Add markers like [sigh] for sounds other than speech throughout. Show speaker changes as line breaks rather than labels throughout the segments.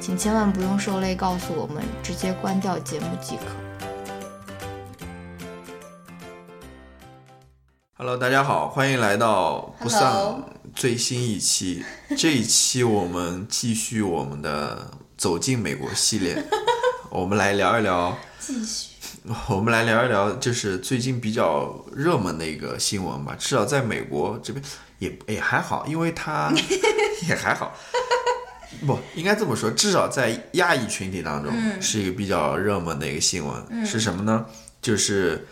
请千万不用受累告诉我们，直接关掉节目即可。
Hello，大家好，欢迎来到不丧最新一期。[laughs] 这一期我们继续我们的走进美国系列，[laughs] 我们来聊一聊。
继续。[laughs]
我们来聊一聊，就是最近比较热门的一个新闻吧。至少在美国这边。也也还好，因为它也还好，不应该这么说，至少在亚裔群体当中是一个比较热门的一个新闻，是什么呢？就是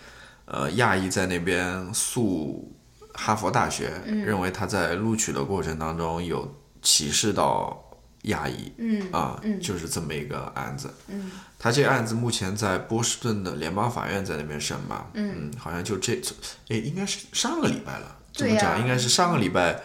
呃，亚裔在那边诉哈佛大学，认为他在录取的过程当中有歧视到亚裔，
嗯
啊，就是这么一个案子。嗯，他这个案子目前在波士顿的联邦法院在那边审吧，嗯，好像就这次，哎，应该是上个礼拜了。怎么讲？应该是上个礼拜，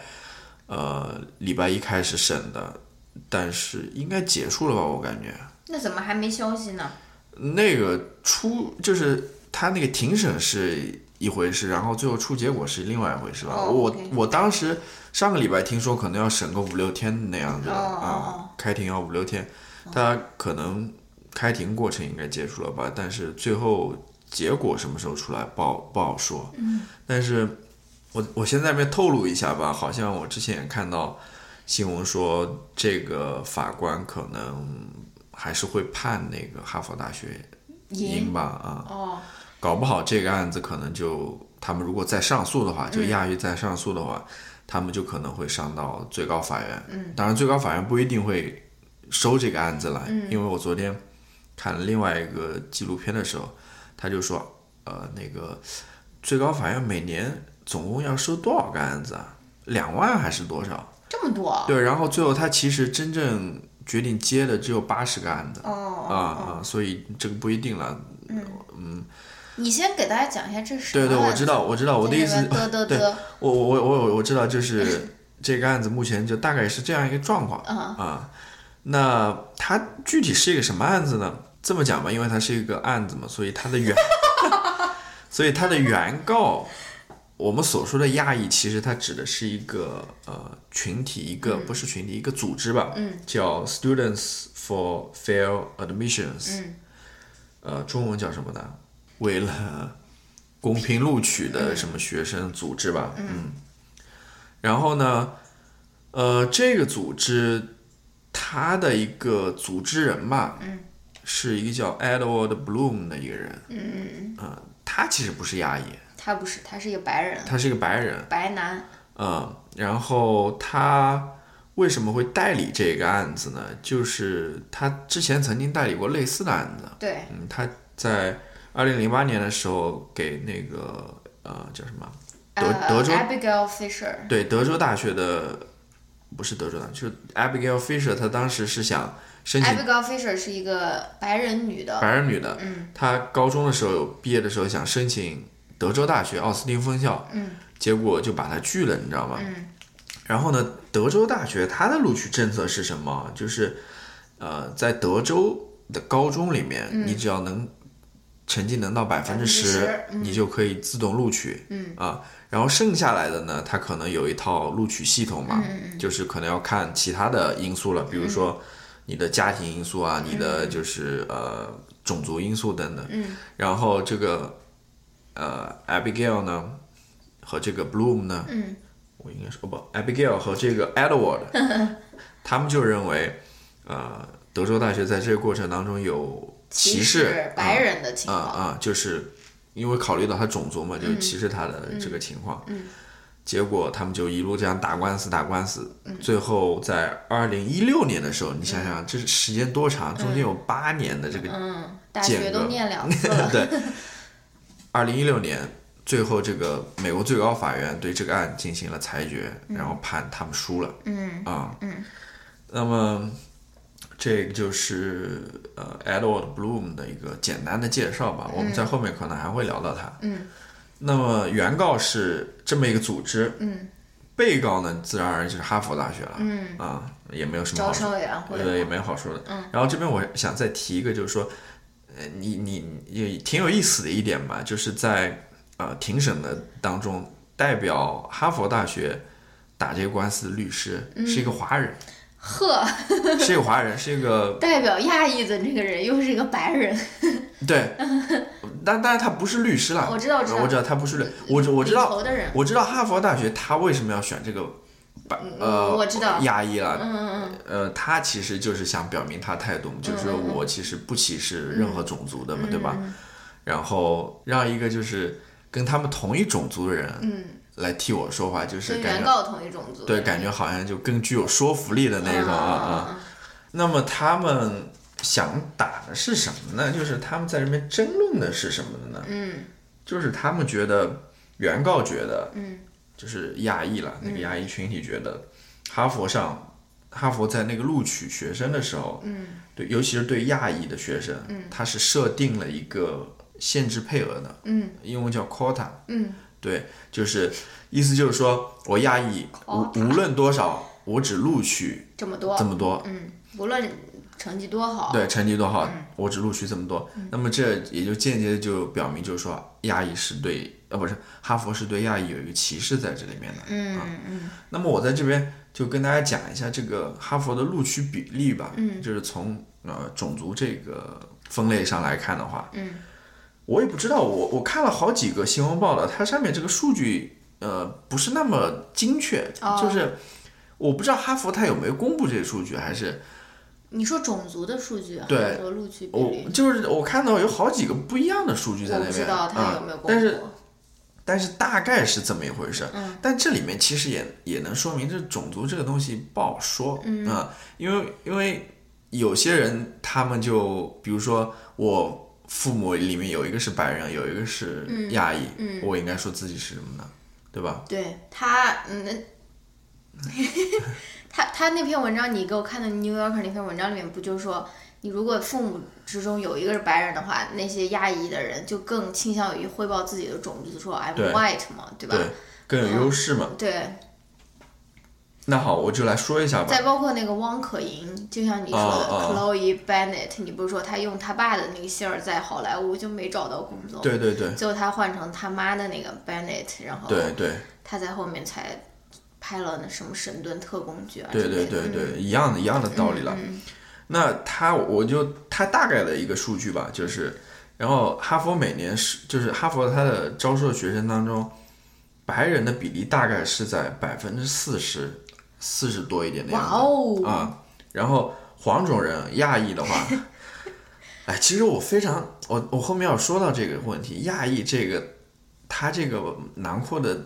呃，礼拜一开始审的，但是应该结束了吧？我感觉。
那怎么还没消息呢？
那个出就是他那个庭审是一回事，然后最后出结果是另外一回事吧？我我当时上个礼拜听说可能要审个五六天那样子啊，开庭要五六天，他可能开庭过程应该结束了吧？但是最后结果什么时候出来不好不好说。嗯，但是。我我现在那边透露一下吧，好像我之前也看到新闻说，这个法官可能还是会判那个哈佛大学赢吧啊，
哦，
搞不好这个案子可能就他们如果再上诉的话，就亚裔再上诉的话，他们就可能会上到最高法院。嗯，当然最高法院不一定会收这个案子来，因为我昨天看了另外一个纪录片的时候，他就说，呃，那个最高法院每年。总共要收多少个案子啊？两万还是多少？
这么多？
对，然后最后他其实真正决定接的只有八十个案子。
哦
啊啊！所以这个不一定了。嗯嗯。
你先给大家讲一下这是
对对，我知道，我知道，我的意思。
得得
得。我我我我我知道，就是 [laughs] 这个案子目前就大概是这样一个状况啊。那它具体是一个什么案子呢？这么讲吧，因为它是一个案子嘛，所以它的原，[laughs] 所以它的原告。我们所说的亚裔，其实它指的是一个呃群体，一个不是群体，一个组织吧，叫 Students for Fair Admissions，呃，中文叫什么呢？为了公平录取的什么学生组织吧，嗯。然后呢，呃，这个组织它的一个组织人吧，是一个叫 Edward Bloom 的一个人，
嗯。
嗯，他其实不是亚裔。
他不是，他是一个白人。
他是一个白人，
白男。
嗯，然后他为什么会代理这个案子呢？就是他之前曾经代理过类似的案子。
对。
嗯，他在二零零八年的时候给那个呃叫什么德德州
Abigail Fisher。
对，德州大学的不是德州大学，就 Abigail Fisher，他当时是想申请。
Abigail Fisher 是一个白人女的。
白人女的。
嗯。
她高中的时候毕业的时候想申请。德州大学奥斯汀分校，
嗯，
结果就把他拒了，你知道吗？
嗯，
然后呢，德州大学它的录取政策是什么？就是，呃，在德州的高中里面，你只要能成绩能到百分之十，你就可以自动录取，
嗯。
啊，然后剩下来的呢，它可能有一套录取系统嘛，就是可能要看其他的因素了，比如说你的家庭因素啊，你的就是呃种族因素等等，
嗯，
然后这个。呃，Abigail 呢，和这个 Bloom 呢，
嗯，
我应该说不，Abigail 和这个 Edward，[laughs] 他们就认为，呃，德州大学在这个过程当中有歧视
白人的情况，
啊啊，就是因为考虑到他种族嘛，就是歧视他的这个情况。嗯结果他们就一路这样打官司，打官司，最后在二零一六年的时候，你想想，这是时间多长？中间有八年的这个
嗯，大学都念两次了。[laughs]
对，二零一六年，最后这个美国最高法院对这个案进行了裁决，然后判他们输了。
嗯
啊，
嗯，
那么这个就是呃 Edward Bloom 的一个简单的介绍吧。我们在后面可能还会聊到他。
嗯。
那么原告是这么一个组织，
嗯，
被告呢，自然而然就是哈佛大学了，
嗯
啊，也没有什么好
招生委员会，
对，也没有好说的，
嗯。
然后这边我想再提一个，就是说，呃，你你也挺有意思的一点吧，就是在呃庭审的当中，代表哈佛大学打这个官司的律师是一个华人，
呵，[laughs]
是一个华人，是一个 [laughs]
代表亚裔的这个人又是一个白人，
对，[laughs] 但但是他不是律师了，
我知道，我知道，
我知道他不是律，我我知道，我知道哈佛大学他为什么要选这个白呃
我知道。
压抑了，
嗯嗯嗯，
呃，他其实就是想表明他态度，就是说我其实不歧视任何种族的嘛，对吧？然后让一个就是跟他们同一种族的人，
嗯，
来替我说话，就是
跟
感觉
原告同一种族，
对，感觉好像就更具有说服力的那种啊啊。那么他们想打的是什么呢？就是他们在这边争论的是什么的呢？
嗯，
就是他们觉得原告觉得，
嗯，
就是亚裔了，那个亚裔群体觉得，哈佛上，哈佛在那个录取学生的时候，
嗯，
对，尤其是对亚裔的学生，
嗯，
他是设定了一个限制配额的，
嗯，
英文叫 quota，
嗯，
对，就是意思就是说我亚裔无无论多少，我只录取
这么多，
这么多，
嗯，无论成绩多好，
对，成绩多好，
嗯。
我只录取这么多。那么这也就间接地就表明，就是说亚裔是对，呃，不是哈佛是对亚裔有一个歧视在这里面的。
嗯嗯。
那么我在这边就跟大家讲一下这个哈佛的录取比例吧，
嗯。
就是从呃种族这个分类上来看的话，
嗯，
我也不知道，我我看了好几个新闻报道，它上面这个数据呃不是那么精确，
哦。
就是我不知道哈佛它有没有公布这个数据，还是
你说种族的数据，
对
还是说录取比
我？就是我看到有好几个不一样的数据在那边，
知道他有没有
啊，
公布。
但是但是大概是这么一回事。
嗯
但这里面其实也也能说明，这种族这个东西不好说，
嗯
啊，因为因为有些人他们就比如说我父母里面有一个是白人，有一个是亚裔，
嗯
我应该说自己是什么呢？对吧？
对他，嗯，[laughs] 他他那篇文章你给我看的《New Yorker》那篇文章里面不就说，你如果父母之中有一个是白人的话，那些亚裔的人就更倾向于汇报自己的种族，说 I'm white 嘛，对吧？
对，更有优势嘛。
对，
那好，我就来说一下吧。
再包括那个汪可盈，就像你说的、Chloe Bennett，你不是说他用他爸的那个姓儿在好莱坞就没找到工作，
对对对
最后他换成他妈的那个 Bennett，然后
对对
他在后面才拍了那什么神盾特工局啊
对对对对，一样的一样的道理了。
嗯
那他我就他大概的一个数据吧，就是，然后哈佛每年是就是哈佛他的招收学生当中，白人的比例大概是在百分之四十四十多一点的样子
哇哦，
啊。然后黄种人亚裔的话，[laughs] 哎，其实我非常我我后面要说到这个问题，亚裔这个它这个囊括的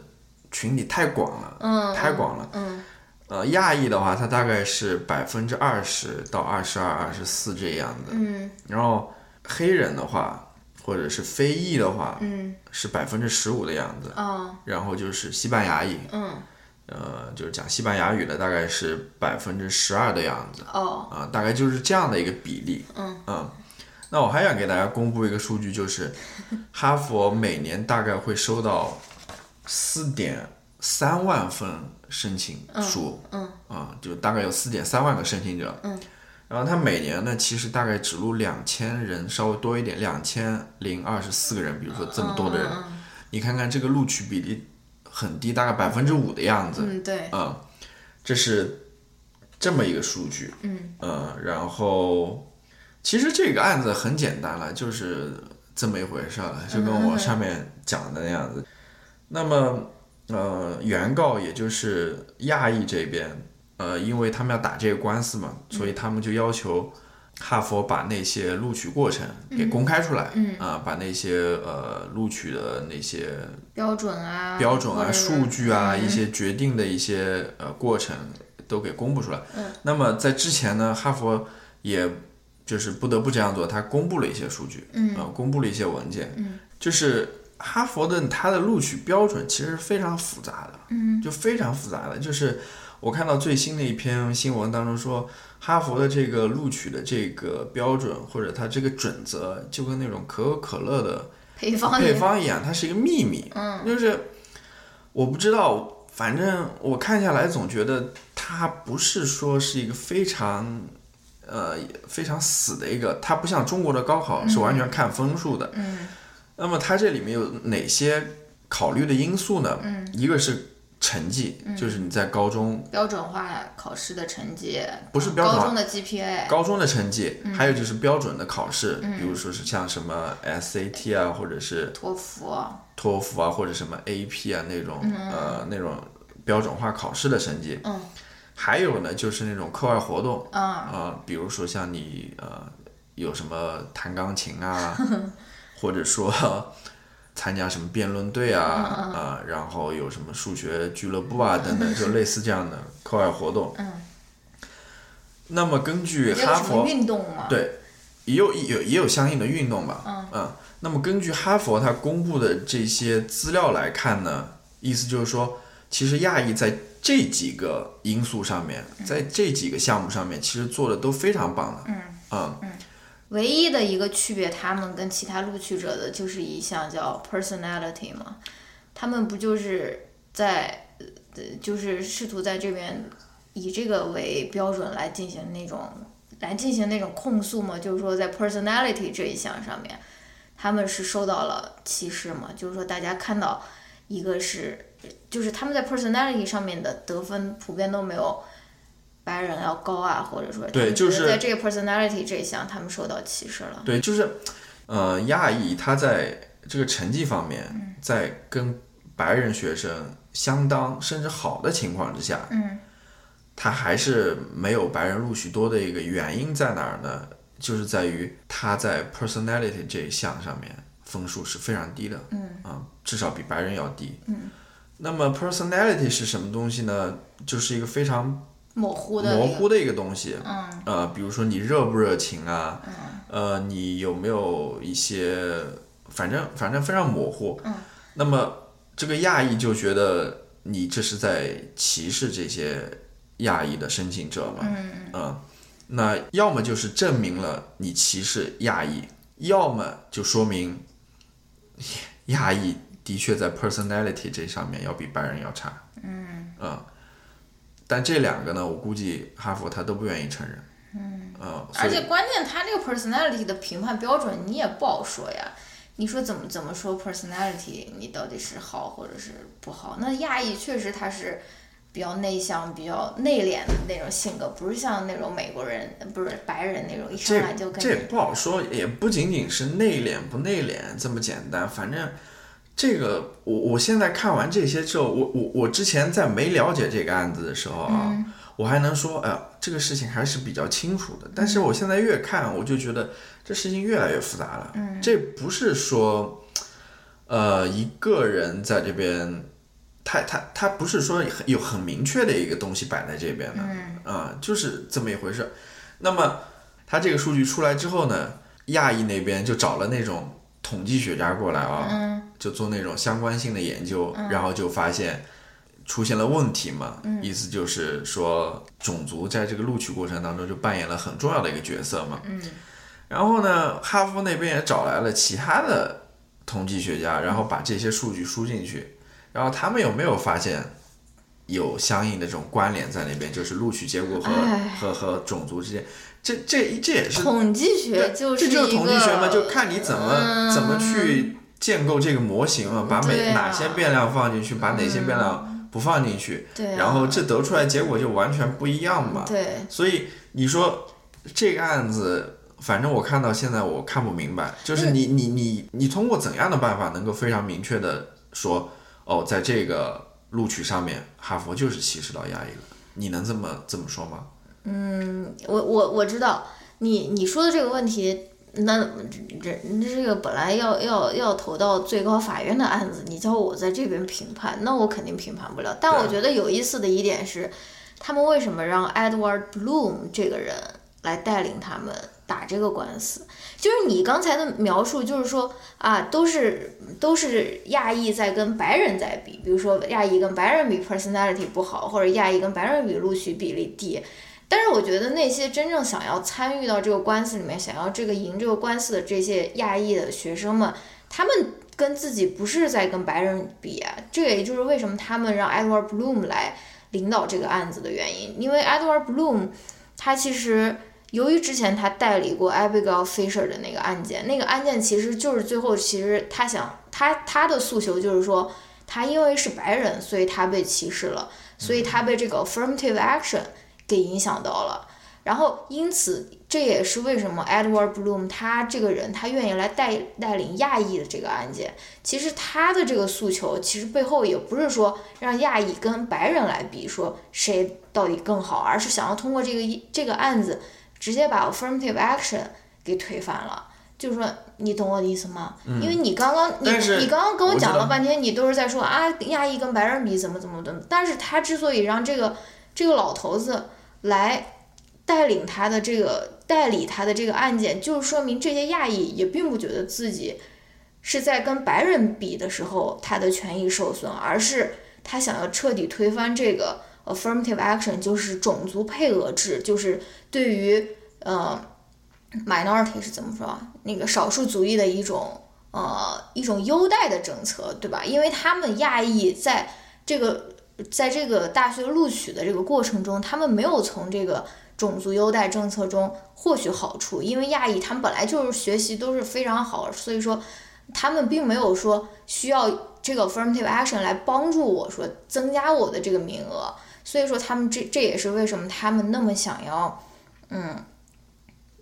群体太广了，
嗯，
太广了。
嗯
呃，亚裔的话，它大概是百分之二十到二十二、二十四这样的。
嗯
然后黑人的话，或者是非裔的话，
嗯
是百分之十五的样子。
哦
然后就是西班牙裔，
嗯
呃，就是讲西班牙语的，大概是百分之十二的样子。
哦
啊，大概就是这样的一个比例。
嗯
那我还想给大家公布一个数据，就是哈佛每年大概会收到四点三万份申请书，
嗯
啊，就大概有四点三万个申请者，
嗯，
然后他每年呢，其实大概只录两千人，稍微多一点，两千零二十四个人，比如说这么多的人，
嗯
你看看这个录取比例很低，大概百分之五的样子，
嗯对。
啊，这是这么一个数据，
嗯。
呃，然后其实这个案子很简单了，就是这么一回事儿了，就跟我上面讲的那样子。那么，呃，原告也就是亚裔这边，呃，因为他们要打这个官司嘛，所以他们就要求哈佛把那些录取过程给公开出来，
嗯。
啊，把那些呃录取的那些
标准啊、
标准啊、数据啊、
嗯。
一些决定的一些呃过程都给公布出来。
嗯，
那么在之前呢，哈佛也就是不得不这样做，他公布了一些数据，
嗯。
呃，公布了一些文件，
嗯，
就是哈佛的它的录取标准其实非常复杂的，
嗯，
就非常复杂的，就是我看到最新的一篇新闻当中说，哈佛的这个录取的这个标准或者它这个准则，就跟那种可口可乐的
配方
配方一样，它是一个秘密，
嗯，
就是我不知道。反正我看下来，总觉得它不是说是一个非常，呃，非常死的一个，它不像中国的高考是完全看分数的。
嗯
那么它这里面有哪些考虑的因素呢？
嗯，
一个是成绩，就是你在高中
标准化考试的成绩，
不是标准化
高中的 GPA，
高中的成绩，
嗯
还有就是标准的考试，比如说是像什么 SAT 啊，或者是
托福，
托福啊，或者什么 AP 啊那种、呃那种标准化考试的成绩。
嗯
还有呢，就是那种课外活动
嗯
啊、比如说像你呃有什么弹钢琴啊，[laughs] 或者说 [laughs] 参加什么辩论队啊啊、然后有什么数学俱乐部啊 [laughs] 等等，就类似这样的课外活动。
嗯，
那么根据哈佛
运动吗？
对也有有也有相应的运动吧，
嗯。
那么根据哈佛它公布的这些资料来看呢，意思就是说，其实亚裔在这几个因素上面，在这几个项目上面，其实做的都非常棒的，
嗯。
嗯
唯一的一个区别，他们跟其他录取者的就是一项叫 personality 嘛，他们不就是在呃，就是试图在这边以这个为标准来进行那种来进行那种控诉嘛，就是说在 personality 这一项上面，他们是受到了歧视嘛，就是说大家看到一个是，就是他们在 personality 上面的得分普遍都没有。白人要高啊，或者说
对就是
在这个 personality 这一项，他们受到歧视了。
对，就是呃，亚裔他在这个成绩方面，在跟白人学生相当甚至好的情况之下，
嗯
他还是没有白人录取多的一个原因在哪儿呢？就是在于他在 personality 这一项上面分数是非常低的，
嗯
啊，至少比白人要低。
嗯，
那么 personality 是什么东西呢？就是一个非常
模糊的一个
模糊的一个东西。
嗯
呃，比如说你热不热情啊，
嗯
呃，你有没有一些，反正反正非常模糊。
嗯，
那么这个亚裔就觉得你这是在歧视这些亚裔的申请者嘛？
嗯
嗯，那要么就是证明了你歧视亚裔，要么就说明亚裔的确在 personality 这上面要比白人要差。
嗯
嗯，但这两个呢，我估计哈佛他都不愿意承认。嗯，呃
而且关键他这个 personality 的评判标准你也不好说呀。你说怎么怎么说 personality，你到底是好或者是不好？那亚裔确实他是比较内向、比较内敛的那种性格，不是像那种美国人，不是白人那种一上来就跟
这也不好说，也不仅仅是内敛不内敛这么简单。反正这个，我我现在看完这些之后，我我我之前在没了解这个案子的时候啊，
嗯
我还能说，哎呀，这个事情还是比较清楚的。但是我现在越看，我就觉得这事情越来越复杂了。
嗯
这不是说，呃，一个人在这边。他他他不是说有很明确的一个东西摆在这边的，
嗯
啊、就是这么一回事。那么他这个数据出来之后呢，亚裔那边就找了那种统计学家过来啊，
嗯。
就做那种相关性的研究，然后就发现出现了问题嘛，
嗯。
意思就是说种族在这个录取过程当中就扮演了很重要的一个角色嘛。
嗯。
然后呢，哈佛那边也找来了其他的统计学家，然后把这些数据输进去，然后他们有没有发现有相应的这种关联在那边，就是录取结果和和和种族之间，这这这也是
统计学就是
这就是统计学嘛，就看你怎么、
嗯
怎么去建构这个模型嘛，把每、
啊
哪些变量放进去，把哪些变量不放进去，
对啊、
然后这得出来结果就完全不一样嘛。
对
所以你说这个案子。反正我看到现在我看不明白，就是你你你你通过怎样的办法能够非常明确的说，哦，在这个录取上面，哈佛就是歧视到亚裔了，你能这么这么说吗？
嗯，我我我知道，你你说的这个问题，那这这个本来要要要投到最高法院的案子，你叫我在这边评判，那我肯定评判不了。但我觉得有意思的一点是，他们为什么让 Edward Bloom 这个人来带领他们打这个官司？就是你刚才的描述，就是说啊，都是都是亚裔在跟白人在比，比如说亚裔跟白人比 personality 不好，或者亚裔跟白人比录取比例低。但是我觉得那些真正想要参与到这个官司里面，想要这个赢这个官司的这些亚裔的学生们，他们跟自己不是在跟白人比啊。这也就是为什么他们让 Edward Bloom 来领导这个案子的原因。因为 Edward Bloom 他其实由于之前他代理过 Abigail Fisher 的那个案件，那个案件其实就是最后其实他想他他的诉求就是说，他因为是白人，所以他被歧视了，所以他被这个 affirmative action。给影响到了，然后因此这也是为什么 Edward Bloom 他这个人他愿意来带带领亚裔的这个案件。其实他的这个诉求，其实背后也不是说让亚裔跟白人来比，说谁到底更好，而是想要通过这个这个案子，直接把 affirmative action 给推翻了。就是说，你懂我的意思吗？因为你刚刚你你刚刚跟我讲了半天，你都是在说啊亚裔跟白人比怎么怎么的，但是他之所以让这个这个老头子。来带领他的这个代理他的这个案件，就是说明这些亚裔也并不觉得自己是在跟白人比的时候他的权益受损，而是他想要彻底推翻这个 affirmative action，就是种族配额制，就是对于呃 minority 是怎么说那个少数族裔的一种呃一种优待的政策，对吧？因为他们亚裔在这个。在这个大学录取的这个过程中，他们没有从这个种族优待政策中获取好处，因为亚裔他们本来就是学习都是非常好，所以说他们并没有说需要这个 affirmative action 来帮助我说增加我的这个名额，所以说他们这这也是为什么他们那么想要，嗯，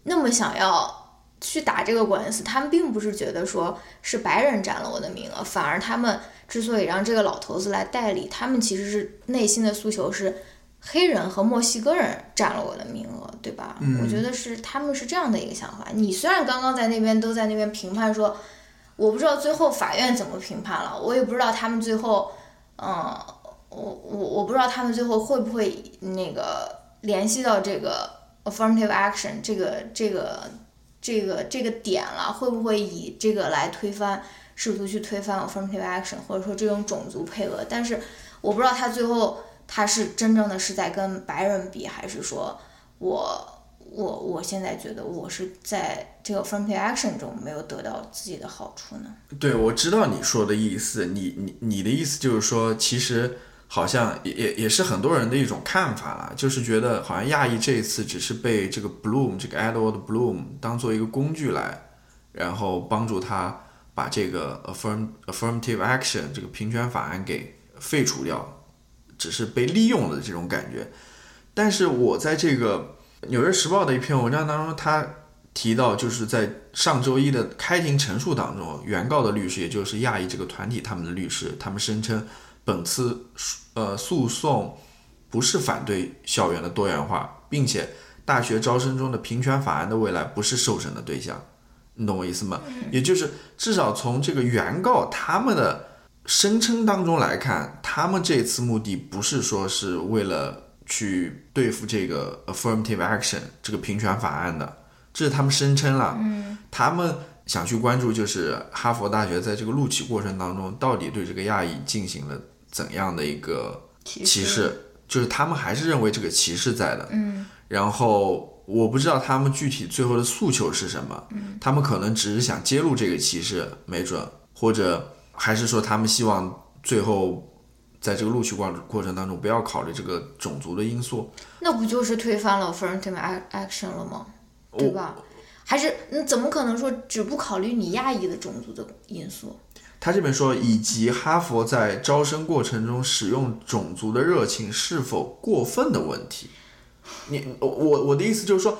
那么想要去打这个官司，他们并不是觉得说是白人占了我的名额，反而他们。之所以让这个老头子来代理，他们其实是内心的诉求是，黑人和墨西哥人占了我的名额，对吧？我觉得是他们是这样的一个想法。你虽然刚刚在那边都在那边评判说，我不知道最后法院怎么评判了，我也不知道他们最后，嗯，我我我不知道他们最后会不会那个联系到这个 affirmative action 这个这个这个这个点了，会不会以这个来推翻？试图去推翻 affirmative action，或者说这种种族配额，但是我不知道他最后他是真正的是在跟白人比，还是说我我我现在觉得我是在这个 affirmative action 中没有得到自己的好处呢？
对，我知道你说的意思，你你你的意思就是说，其实好像也也也是很多人的一种看法了，就是觉得好像亚裔这一次只是被这个 Bloom 这个 Edward Bloom 当做一个工具来，然后帮助他。把这个 affirm affirmative action 这个平权法案给废除掉，只是被利用了这种感觉。但是我在这个《纽约时报》的一篇文章当中，他提到，就是在上周一的开庭陈述当中，原告的律师，也就是亚裔这个团体他们的律师，他们声称本次呃诉讼不是反对校园的多元化，并且大学招生中的平权法案的未来不是受审的对象。你懂我意思吗？也就是至少从这个原告他们的声称当中来看，他们这次目的不是说是为了去对付这个 affirmative action 这个平权法案的，这是他们声称了。
嗯，
他们想去关注就是哈佛大学在这个录取过程当中到底对这个亚裔进行了怎样的一个歧视，就是他们还是认为这个歧视在的。
嗯，
然后。我不知道他们具体最后的诉求是什么，他们可能只是想揭露这个歧视，没准，或者还是说他们希望最后在这个录取过过程当中不要考虑这个种族的因素。
那不就是推翻了 affirmative action 了吗？对吧？还是你怎么可能说只不考虑你亚裔的种族的因素？
他这边说，以及哈佛在招生过程中使用种族的热情是否过分的问题。你我我的意思就是说，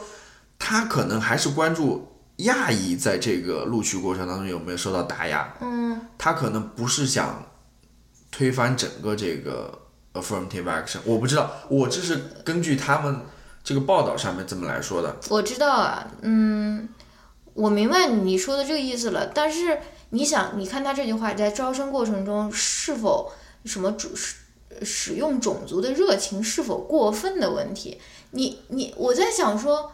他可能还是关注亚裔在这个录取过程当中有没有受到打压。
嗯，
他可能不是想推翻整个这个 affirmative action。我不知道，我这是根据他们这个报道上面这么来说的。
我知道啊，嗯，我明白你说的这个意思了。但是你想，你看他这句话在招生过程中是否什么主使使用种族的热情是否过分的问题？你你我在想说，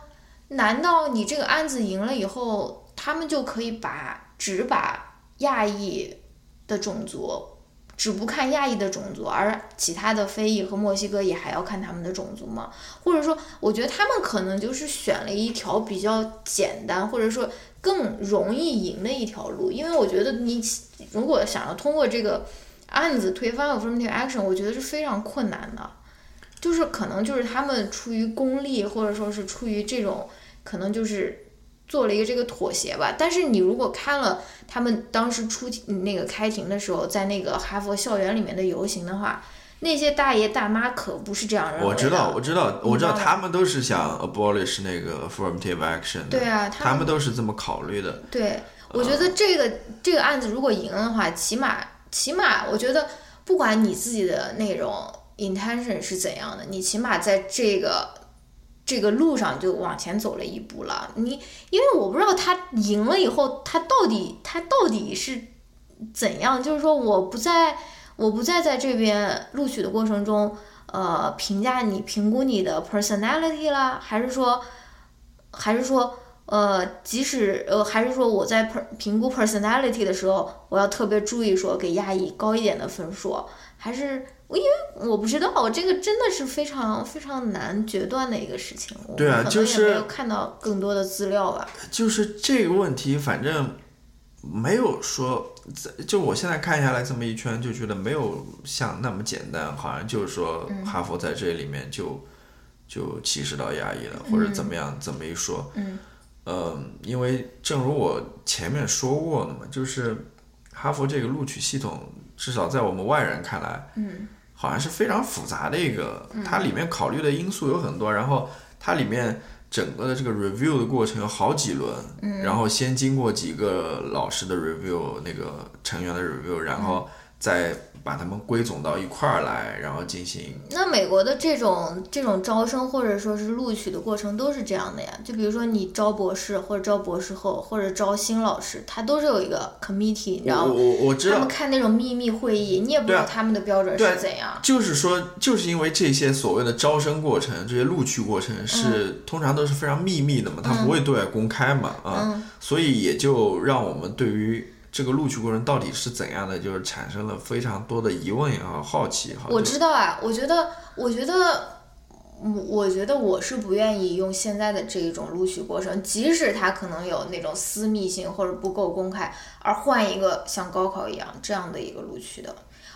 难道你这个案子赢了以后，他们就可以把只把亚裔的种族？只不看亚裔的种族，而其他的非裔和墨西哥也还要看他们的种族吗？或者说，我觉得他们可能就是选了一条比较简单，或者说更容易赢的一条路。因为我觉得你如果想要通过这个案子推翻 affirmative action，我觉得是非常困难的。就是可能就是他们出于功利，或者说是出于这种可能就是。做了一个这个妥协吧，但是你如果看了他们当时出那个开庭的时候，在那个哈佛校园里面的游行的话，那些大爷大妈可不是这样认为
的。我知道，我知道，我知道，他们都是想 abolish 那个 affirmative action。
对啊，
他们都是这么考虑的。
对，我觉得这个这个案子如果赢了的话，起码起码，我觉得不管你自己的那种 intention 是怎样的，你起码在这个。这个路上就往前走了一步了。你因为我不知道他赢了以后，他到底他到底是怎样？就是说，我不在，我不再在这边录取的过程中，呃，评价你、评估你的 personality 啦，还是说，还是说，呃，即使呃，还是说我在评评估 personality 的时候，我要特别注意说给亚裔高一点的分数，还是？因为我不知道，这个真的是非常非常难决断的一个事情。
对啊，就是
没有看到更多的资料吧。
就是这个问题，反正没有说，就我现在看下来这么一圈，就觉得没有像那么简单，好像就是说哈佛在这里面就就歧视到亚裔了，或者怎么样，怎么一说？
嗯。
嗯，因为正如我前面说过的嘛，就是哈佛这个录取系统，至少在我们外人看来，
嗯。
好像是非常复杂的一个，它里面考虑的因素有很多，然后它里面整个的这个 review 的过程有好几轮，然后先经过几个老师的 review，那个成员的 review，然后再。把他们归总到一块儿来，然后进行。
那美国的这种这种招生或者说是录取的过程都是这样的呀？就比如说你招博士或者招博士后或者招新老师，他都是有一个 committee，你知道吗？
我我知道。
他们开那种秘密会议，你也不知道他们的标准是怎样。
就是说，就是因为这些所谓的招生过程、这些录取过程是通常都是非常秘密的嘛，他不会对外公开嘛，啊，所以也就让我们对于。这个录取过程到底是怎样的？就是产生了非常多的疑问也好，好奇也好。
我知道啊，我觉得，我觉得，我我觉得我是不愿意用现在的这一种录取过程，即使它可能有那种私密性或者不够公开，而换一个像高考一样这样的一个录取的。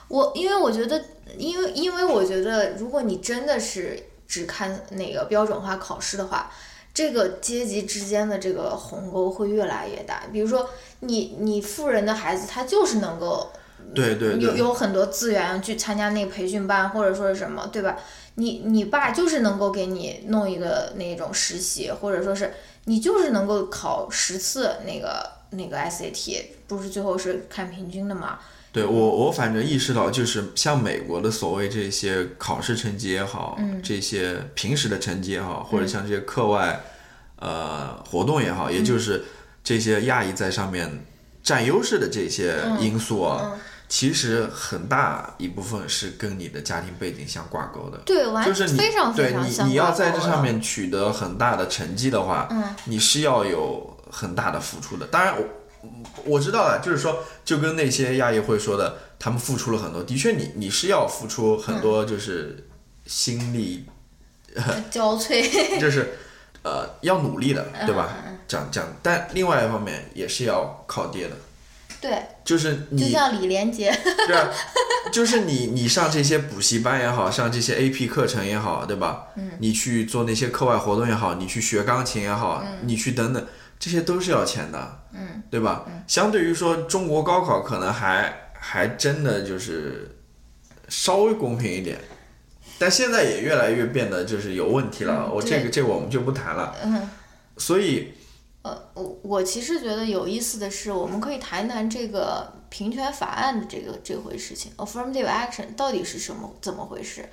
我因为我觉得，因为因为我觉得，如果你真的是只看那个标准化考试的话。这个阶级之间的这个鸿沟会越来越大。比如说，你你富人的孩子，他就是能够，
对对，
有有很多资源去参加那个培训班，或者说是什么，对吧？你你爸就是能够给你弄一个那种实习，或者说是你就是能够考十次那个那个 SAT，不是最后是看平均的嘛？
对我，我反正意识到，就是像美国的所谓这些考试成绩也好，这些平时的成绩也好，或者像这些课外呃活动也好，也就是这些亚裔在上面占优势的这些因素啊，其实很大一部分是跟你的家庭背景相挂钩的。
对，
就是你
对
你你要在这上面取得很大的成绩的话，你是要有很大的付出的。当然我。知道了，就是说，就跟那些亚裔会说的，他们付出了很多。的确，你你是要付出很多，就是心力
交瘁，[laughs] [laughs]
就是呃要努力的，对吧？讲讲，但另外一方面也是要靠爹的。
对，
就是你
就像李连杰，[laughs]
对啊，就是你你上这些补习班也好，上这些 AP 课程也好，对吧？
嗯，
你去做那些课外活动也好，你去学钢琴也好，你去等等。这些都是要钱的，
嗯，
对吧？相对于说中国高考，可能还还真的就是稍微公平一点，但现在也越来越变得就是有问题了。我这个这个我们就不谈了。
嗯，
所以，
呃，我我其实觉得有意思的是，我们可以谈谈这个平权法案的这个这回事情，affirmative action 到底是什么怎么回事？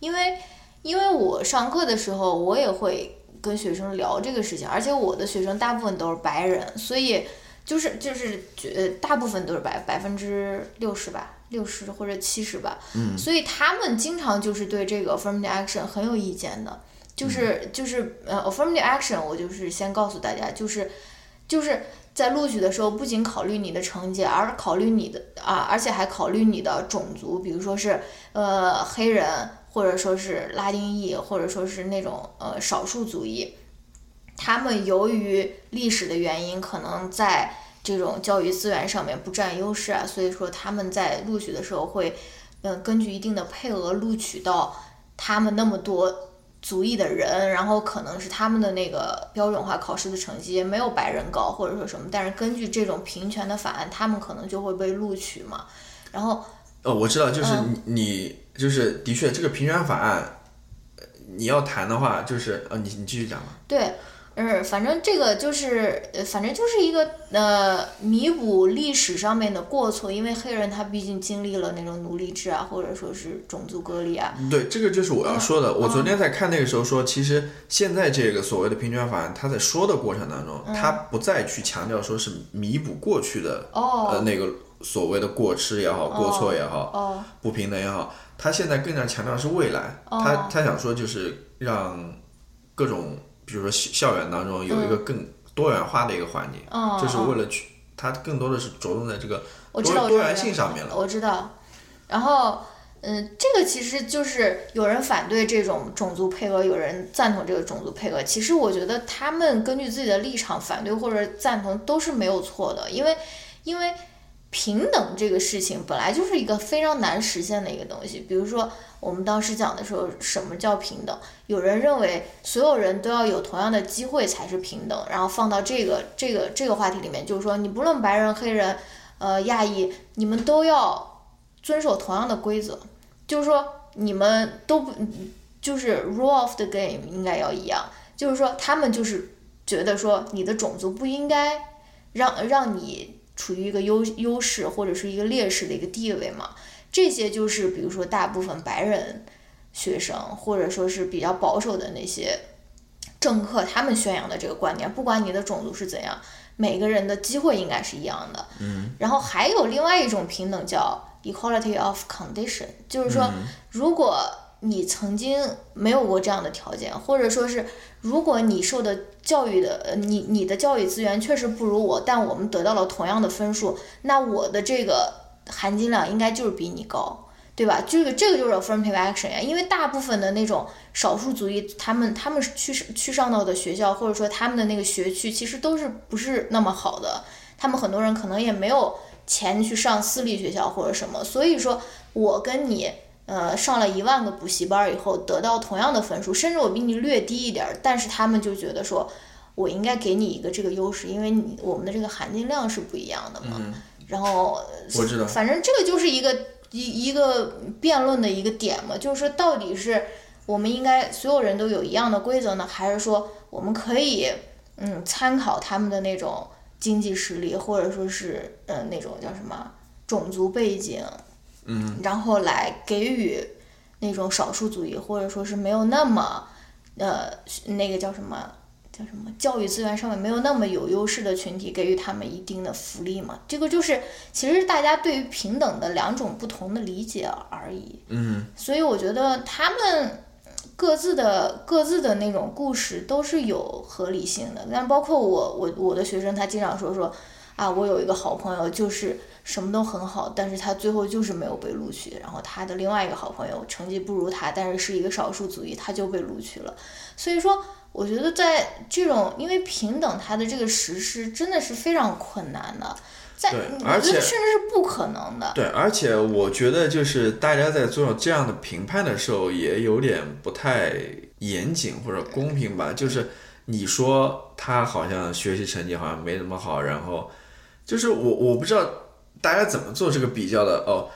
因为。因为我上课的时候，我也会跟学生聊这个事情，而且我的学生大部分都是白人，所以就是就是呃，大部分都是百百分之六十吧，六十或者七十吧，
嗯，
所以他们经常就是对这个 affirmative action 很有意见的，就是就是呃 affirmative action，我就是先告诉大家，就是就是在录取的时候，不仅考虑你的成绩，而考虑你的啊，而且还考虑你的种族，比如说是呃黑人。或者说是拉丁裔，或者说是那种呃少数族裔，他们由于历史的原因，可能在这种教育资源上面不占优势啊，所以说他们在录取的时候会，嗯，根据一定的配额录取到他们那么多族裔的人，然后可能是他们的那个标准化考试的成绩没有白人高，或者说什么，但是根据这种平权的法案，他们可能就会被录取嘛，然后。
哦，我知道，就是你，就是的确，这个平权法案，你要谈的话，就是呃，你你继续讲吧。
对，嗯，反正这个就是，呃，反正就是一个呃，弥补历史上面的过错，因为黑人他毕竟经历了那种奴隶制啊，或者说是种族隔离啊。
对，这个就是我要说的。我昨天在看那个时候说，其实现在这个所谓的平权法案，他在说的过程当中，他不再去强调说是弥补过去的哦呃那个。所谓的过失也好，过错也好，不平等也好，他现在更加强调是未来。他他想说就是让各种，比如说校园当中有一个更多元化的一个环境，就是为了去，他更多的是着重在这个多多元性上面了。
我知道。然后，嗯，这个其实就是有人反对这种种族配额，有人赞同这个种族配额。其实我觉得他们根据自己的立场反对或者赞同都是没有错的，因为因为。平等这个事情本来就是一个非常难实现的一个东西。比如说，我们当时讲的时候，什么叫平等？有人认为所有人都要有同样的机会才是平等。然后放到这个这个这个话题里面，就是说，你不论白人、黑人、呃亚裔，你们都要遵守同样的规则。就是说，你们都不就是 rule of the game 应该要一样。就是说，他们就是觉得说，你的种族不应该让让你。处于一个优优势或者是一个劣势的一个地位嘛？这些就是比如说大部分白人学生或者说是比较保守的那些政客，他们宣扬的这个观点，不管你的种族是怎样，每个人的机会应该是一样的。
嗯。
然后还有另外一种平等叫 equality of condition，就是说，如果你曾经没有过这样的条件，或者说是如果你受的教育的，呃，你你的教育资源确实不如我，但我们得到了同样的分数，那我的这个含金量应该就是比你高，对吧？这个这个就是 affirmative action 呀，因为大部分的那种少数族裔，他们他们去去上到的学校，或者说他们的那个学区，其实都是不是那么好的，他们很多人可能也没有钱去上私立学校或者什么，所以说我跟你。呃，上了一万个补习班以后，得到同样的分数，甚至我比你略低一点儿，但是他们就觉得说，我应该给你一个这个优势，因为你我们的这个含金量是不一样的嘛。然后，
我知道，
反正这个就是一个一一个辩论的一个点嘛，就是说到底是我们应该所有人都有一样的规则呢，还是说我们可以嗯参考他们的那种经济实力，或者说是嗯那种叫什么种族背景。
嗯，
然后来给予那种少数族裔，或者说是没有那么，呃，那个叫什么叫什么教育资源上面没有那么有优势的群体，给予他们一定的福利嘛？这个就是其实大家对于平等的两种不同的理解而已。
嗯，
所以我觉得他们各自的各自的那种故事都是有合理性的。但包括我我我的学生，他经常说说啊，我有一个好朋友就是。什么都很好，但是他最后就是没有被录取。然后他的另外一个好朋友成绩不如他，但是是一个少数族裔，他就被录取了。所以说，我觉得在这种因为平等，他的这个实施真的是非常困难的，在
而且
甚至是不可能的。
对，而且我觉得就是大家在做这样的评判的时候，也有点不太严谨或者公平吧。就是你说他好像学习成绩好像没那么好，然后就是我我不知道。大家怎么做这个比较的？哦，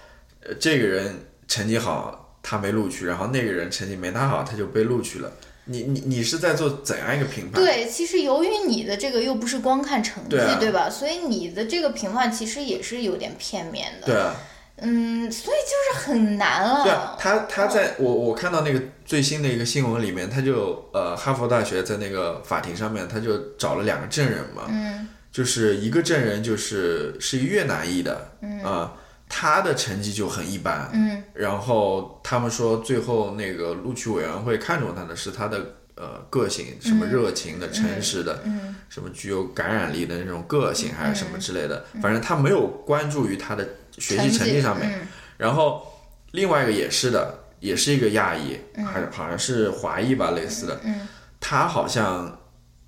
这个人成绩好，他没录取，然后那个人成绩没他好，他就被录取了。你你你是在做怎样一个评判？
对，其实由于你的这个又不是光看成绩，对吧？所以你的这个评判其实也是有点片面的。
对啊。
嗯，所以就是很难了。
对啊，他他在我我看到那个最新的一个新闻里面，他就呃，哈佛大学在那个法庭上面，他就找了两个证人嘛，
嗯
就是一个证人就是是一个越南裔的，
嗯。
啊、他的成绩就很一般，
嗯。
然后他们说最后那个录取委员会看中他的是他的呃个性，什么热情的、诚实的，
嗯。
什么具有感染力的那种个性，还是什么之类的，反正他没有关注于他的学习成绩上面。
嗯。
然后另外一个也是的，也是一个亚裔，还好像是华裔吧，类似的，
嗯。
他好像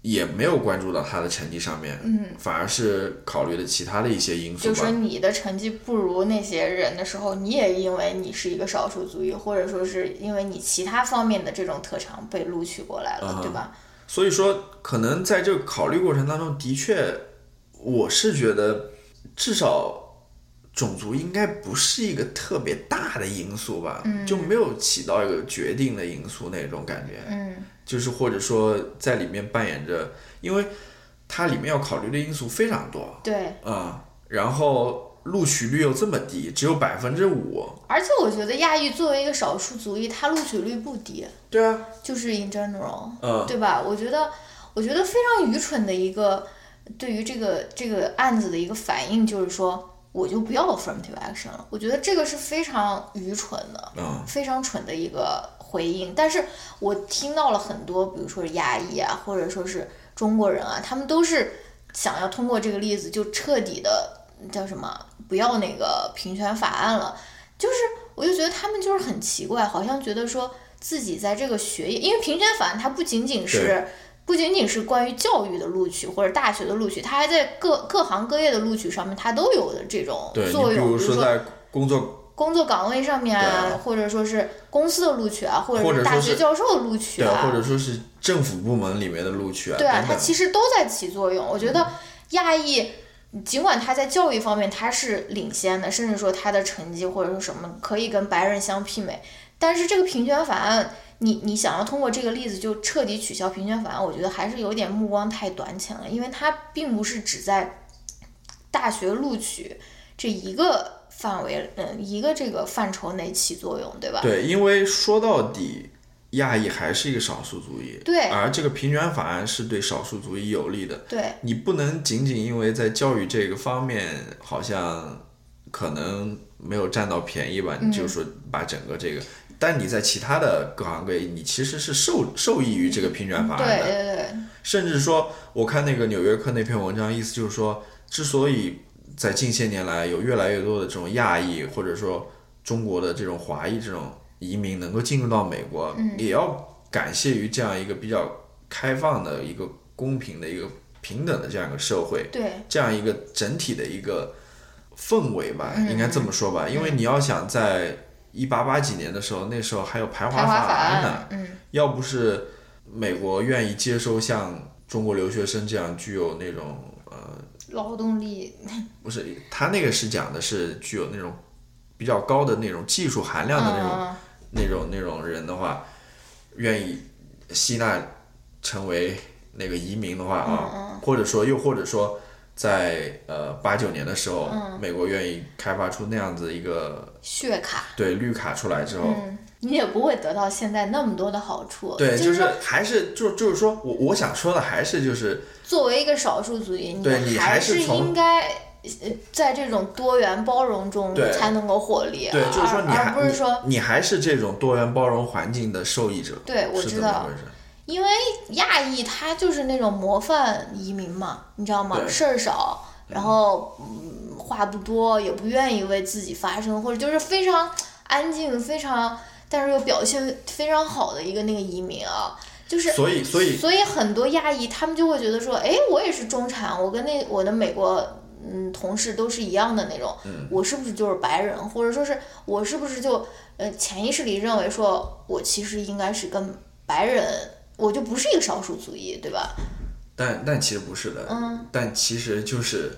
也没有关注到他的成绩上面，
嗯，
反而是考虑了其他的一些因素吧
就说。你的成绩不如那些人的时候，你也因为你是一个少数族裔，或者说是因为你其他方面的这种特长被录取过来了，
嗯
对吧？
所以说，可能在这个考虑过程当中，的确，我是觉得至少种族应该不是一个特别大的因素吧，就没有起到一个决定的因素那种感觉。
嗯
就是或者说在里面扮演着，因为它里面要考虑的因素非常多
对，
啊、然后录取率又这么低，只有百分之五。
而且我觉得亚裔作为一个少数族裔，他录取率不低，
对啊，
就是 in general，
嗯
对吧？我觉得，我觉得非常愚蠢的一个对于这个这个案子的一个反应，就是说，我就不要 affirmative action 了。我觉得这个是非常愚蠢的，
嗯
非常蠢的一个回应。但是我听到了很多，比如说是亚裔啊，或者说是中国人啊，他们都是想要通过这个例子就彻底的叫什么，不要那个平权法案了。就是，我就觉得他们就是很奇怪，好像觉得说自己在这个学业，因为平权法案它不仅仅是不仅仅是关于教育的录取或者大学的录取，它还在各各行各业的录取上面，它都有的这种作用。比如
如说在工作，
工作岗位上面啊，或者说是公司的录取啊，或者是大学教授的录取
对，
啊，
或者说是政府部门里面的录取啊，
对啊，
等等。
它其实都在起作用。我觉得亚裔，尽管他在教育方面他是领先的，甚至说他的成绩或者说什么可以跟白人相媲美，但是这个平权法案，你你想要通过这个例子就彻底取消平权法案，我觉得还是有点目光太短浅了，因为它并不是只在大学录取这一个范围，嗯，一个这个范畴内起作用，对吧？
对，因为说到底，亚裔还是一个少数族裔，
对
而这个平权法案是对少数族裔有利的。
对
你不能仅仅因为在教育这个方面好像可能没有占到便宜吧，
嗯
你就说把整个这个，但你在其他的各行各业，你其实是受受益于这个平权法案
对
的。
对对，
甚至说，我看那个《纽约客》那篇文章，意思就是说，之所以在近些年来有越来越多的这种亚裔或者说中国的这种华裔这种移民能够进入到美国，也要感谢于这样一个比较开放的一个公平的一个平等的这样一个社会，
对。
这样一个整体的一个氛围吧，
嗯
应该这么说吧，因为你要想在一八八几年的时候，那时候还有排华
法
案呢，
案，嗯。
要不是美国愿意接收像中国留学生这样具有那种呃，
劳动力，
不是他那个是讲的是具有那种比较高的那种技术含量的那种、
嗯
那种那种人的话，愿意吸纳成为那个移民的话
嗯
啊，或者说又或者说在呃八九年的时候，
嗯
美国愿意开发出那样子一个
血卡，
对绿卡出来之后，
嗯，你也不会得到现在那么多的好处。
对，
就
就是还是就就是说我我想说的还是就是。
作为一个少数族裔，
你
还
还是
应该。呃在这种多元包容中才能够获利，
对，就是说
而
你还
而不是说，
你你还是这种多元包容环境的受益者，
对我知道？因为亚裔他就是那种模范移民嘛，你知道吗？事儿少，然后嗯话不多，也不愿意为自己发声，或者就是非常安静、非常但是又表现非常好的一个那个移民啊，就是
所以所以
所以很多亚裔他们就会觉得说，哎，我也是中产，我跟那我的美国嗯同事都是一样的那种，
嗯。
我是不是就是白人，或者说是我是不是就呃潜意识里认为说我其实应该是跟白人，我就不是一个少数族裔，对吧？
但但其实不是的，
嗯。
但其实就是，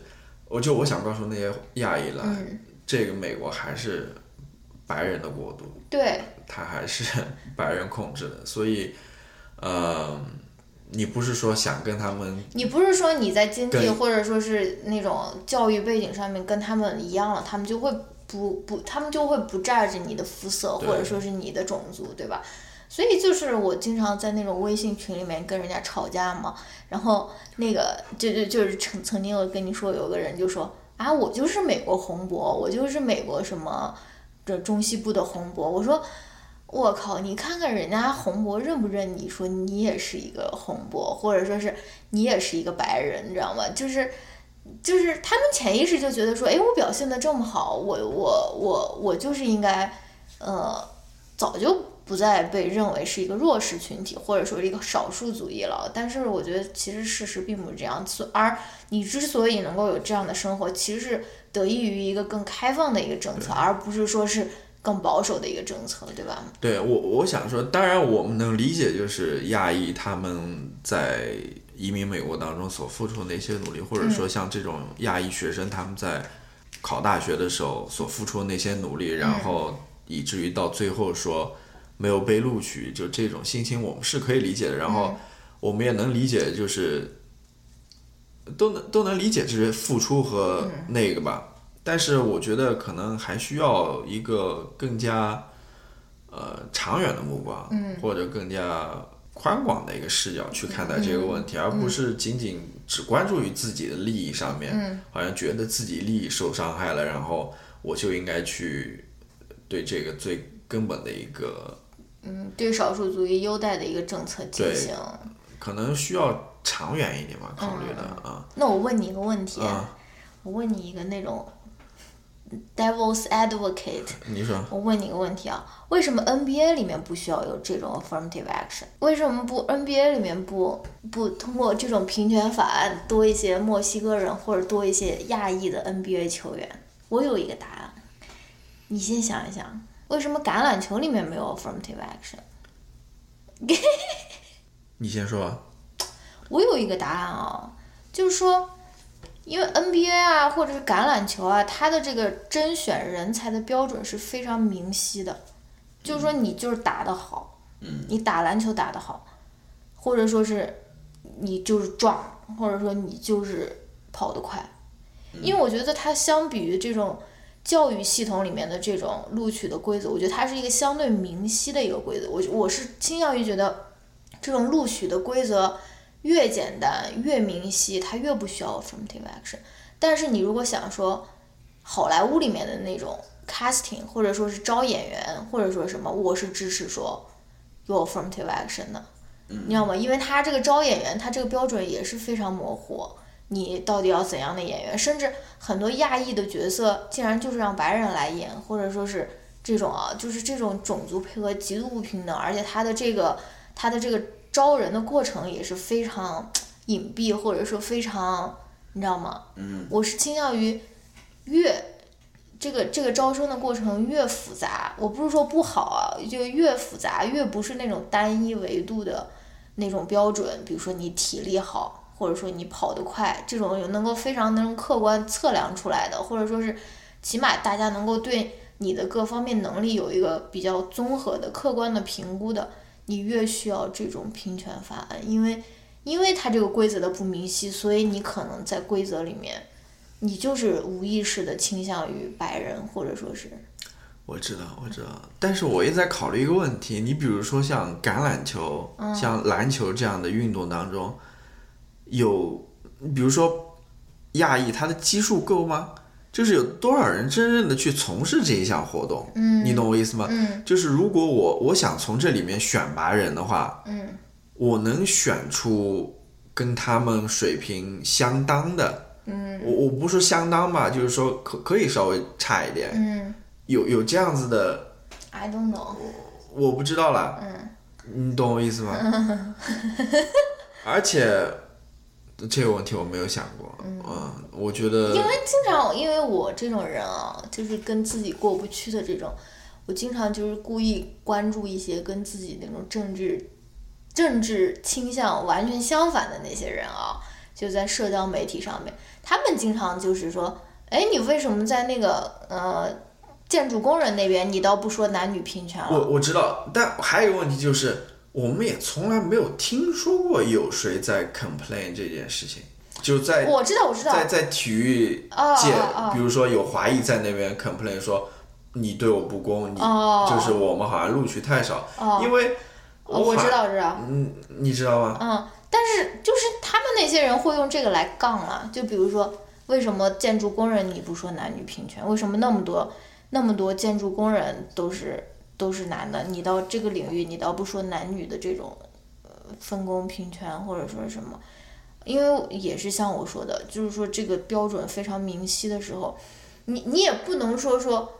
我就我想告诉那些亚裔来，
嗯，
这个美国还是白人的国度，
对
它还是 [laughs] 白人控制的，所以，呃，你不是说想跟他们
你不是说你在经济或者说是那种教育背景上面跟他们一样了，他们就会不不，他们就会不 judge 你的肤色或者说是你的种族，对吧？所以就是我经常在那种微信群里面跟人家吵架嘛，然后那个就就就是曾曾经我跟你说有个人就说啊，我就是美国红博，我就是美国什么这中西部的红博，我说。我靠！你看看人家红博认不认你？说你也是一个红博，或者说是你也是一个白人，你知道吗？就是，就是他们潜意识就觉得说，哎，我表现的这么好，我我我我就是应该，呃，早就不再被认为是一个弱势群体，或者说是一个少数族裔了。但是我觉得其实事实并不是这样，而你之所以能够有这样的生活，其实是得益于一个更开放的一个政策，而不是说是。更保守的一个政策，对吧？
对我，我想说，当然我们能理解，就是亚裔他们在移民美国当中所付出的那些努力，或者说像这种亚裔学生他们在考大学的时候所付出的那些努力，然后以至于到最后说没有被录取，就这种心情我们是可以理解的。然后我们也能理解，就是都能都能理解这些付出和那个吧。但是我觉得可能还需要一个更加，呃，长远的目光，或者更加宽广的一个视角去看待这个问题，而不是仅仅只关注于自己的利益上面，好像觉得自己利益受伤害了，然后我就应该去对这个最根本的一个，
嗯，对少数族裔优待的一个政策进行，
可能需要长远一点吧，考虑的啊。
那我问你一个问题，我问你一个那种。Devil's advocate，
你说，
我问你个问题啊，为什么 NBA 里面不需要有这种 affirmative action？为什么不 NBA 里面不不通过这种平权法案多一些墨西哥人或者多一些亚裔的 NBA 球员？我有一个答案，你先想一想，为什么橄榄球里面没有 affirmative action？
你先说。[laughs]
我有一个答案啊，就是说。因为 NBA 啊，或者是橄榄球啊，它的这个甄选人才的标准是非常明晰的，就是说你就是打得好，你打篮球打得好，或者说是你就是壮，或者说你就是跑得快。因为我觉得它相比于这种教育系统里面的这种录取的规则，我觉得它是一个相对明晰的一个规则。我我是倾向于觉得这种录取的规则。越简单越明晰，它越不需要 affirmative action。但是你如果想说，好莱坞里面的那种 casting，或者说是招演员，或者说什么，我是支持说有 affirmative action 的，你知道吗？因为他这个招演员，他这个标准也是非常模糊。你到底要怎样的演员？甚至很多亚裔的角色，竟然就是让白人来演，或者说是这种啊，就是这种种族配合极度不平等，而且他的这个他的这个。招人的过程也是非常隐蔽，或者说非常，你知道吗？
嗯。
我是倾向于越这个这个招生的过程越复杂，我不是说不好啊，就越复杂越不是那种单一维度的那种标准。比如说你体力好，或者说你跑得快，这种能够非常能客观测量出来的，或者说是起码大家能够对你的各方面能力有一个比较综合的客观的评估的。你越需要这种平权法案，因为，因为它这个规则的不明晰，所以你可能在规则里面，你就是无意识的倾向于白人，或者说是。
我知道，我知道，但是我也在考虑一个问题，你比如说像橄榄球、像篮球这样的运动当中，有，比如说亚裔，他的基数够吗？就是有多少人真正的去从事这一项活动，
嗯，
你懂我意思吗？嗯，就是如果我我想从这里面选拔人的话，
嗯，
我能选出跟他们水平相当的，
嗯，
我我不说相当吧，就是说可可以稍微差一点，
嗯，
有有这样子的
，I don't know，
我不知道了，
嗯，
你懂我意思吗？[laughs] 而且。这个问题我没有想过，嗯，我觉得，
因为经常，因为我这种人啊，就是跟自己过不去的这种，我经常就是故意关注一些跟自己那种政治、政治倾向完全相反的那些人啊，就在社交媒体上面，他们经常就是说，哎，你为什么在那个呃建筑工人那边，你倒不说男女平权了？
我我知道，但还有一个问题就是。我们也从来没有听说过有谁在 complain 这件事情，就在
我知道我知道
在在体育界，比如说有华裔在那边 complain 说你对我不公，你就是我们好像录取太少，因为
我知道，知道。
嗯，你知道吗？
嗯，但是就是他们那些人会用这个来杠了，就比如说，为什么建筑工人你不说男女平权？为什么那么多那么多建筑工人都是都是男的？你到这个领域，你倒不说男女的这种呃分工平权或者说什么？因为也是像我说的，就是说这个标准非常明晰的时候，你你也不能说说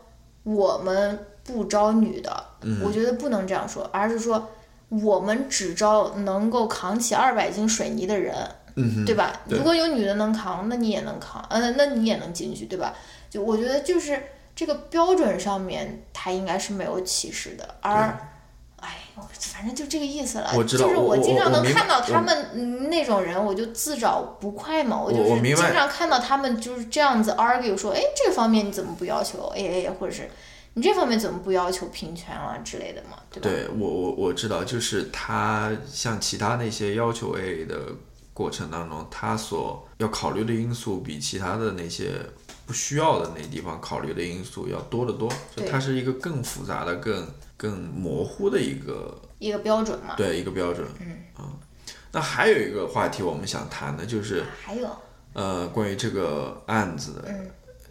我们不招女的，我觉得不能这样说，而是说我们只招能够扛起二百斤水泥的人，对吧？如果有女的能扛，那你也能扛，嗯，那你也能进去，对吧？就我觉得就是这个标准上面，他应该是没有歧视的，而。哎，反正就这个意思了。我知道就是我经常能看到他们那种人，我就自找不快嘛。我就是经常看到他们就是这样子 argue 说，哎，这方面你怎么不要求 AA，或者是你这方面怎么不要求平权啊之类的嘛，对吧？
对我我我知道，就是他像其他那些要求 AA 的过程当中，他所要考虑的因素比其他的那些不需要的那地方考虑的因素要多得多。就它是一个更复杂的更。更模糊的一个
一个标准嘛？
对，一个标准。嗯啊，那还有一个话题我们想谈的就是，
还有
呃，关于这个案子的，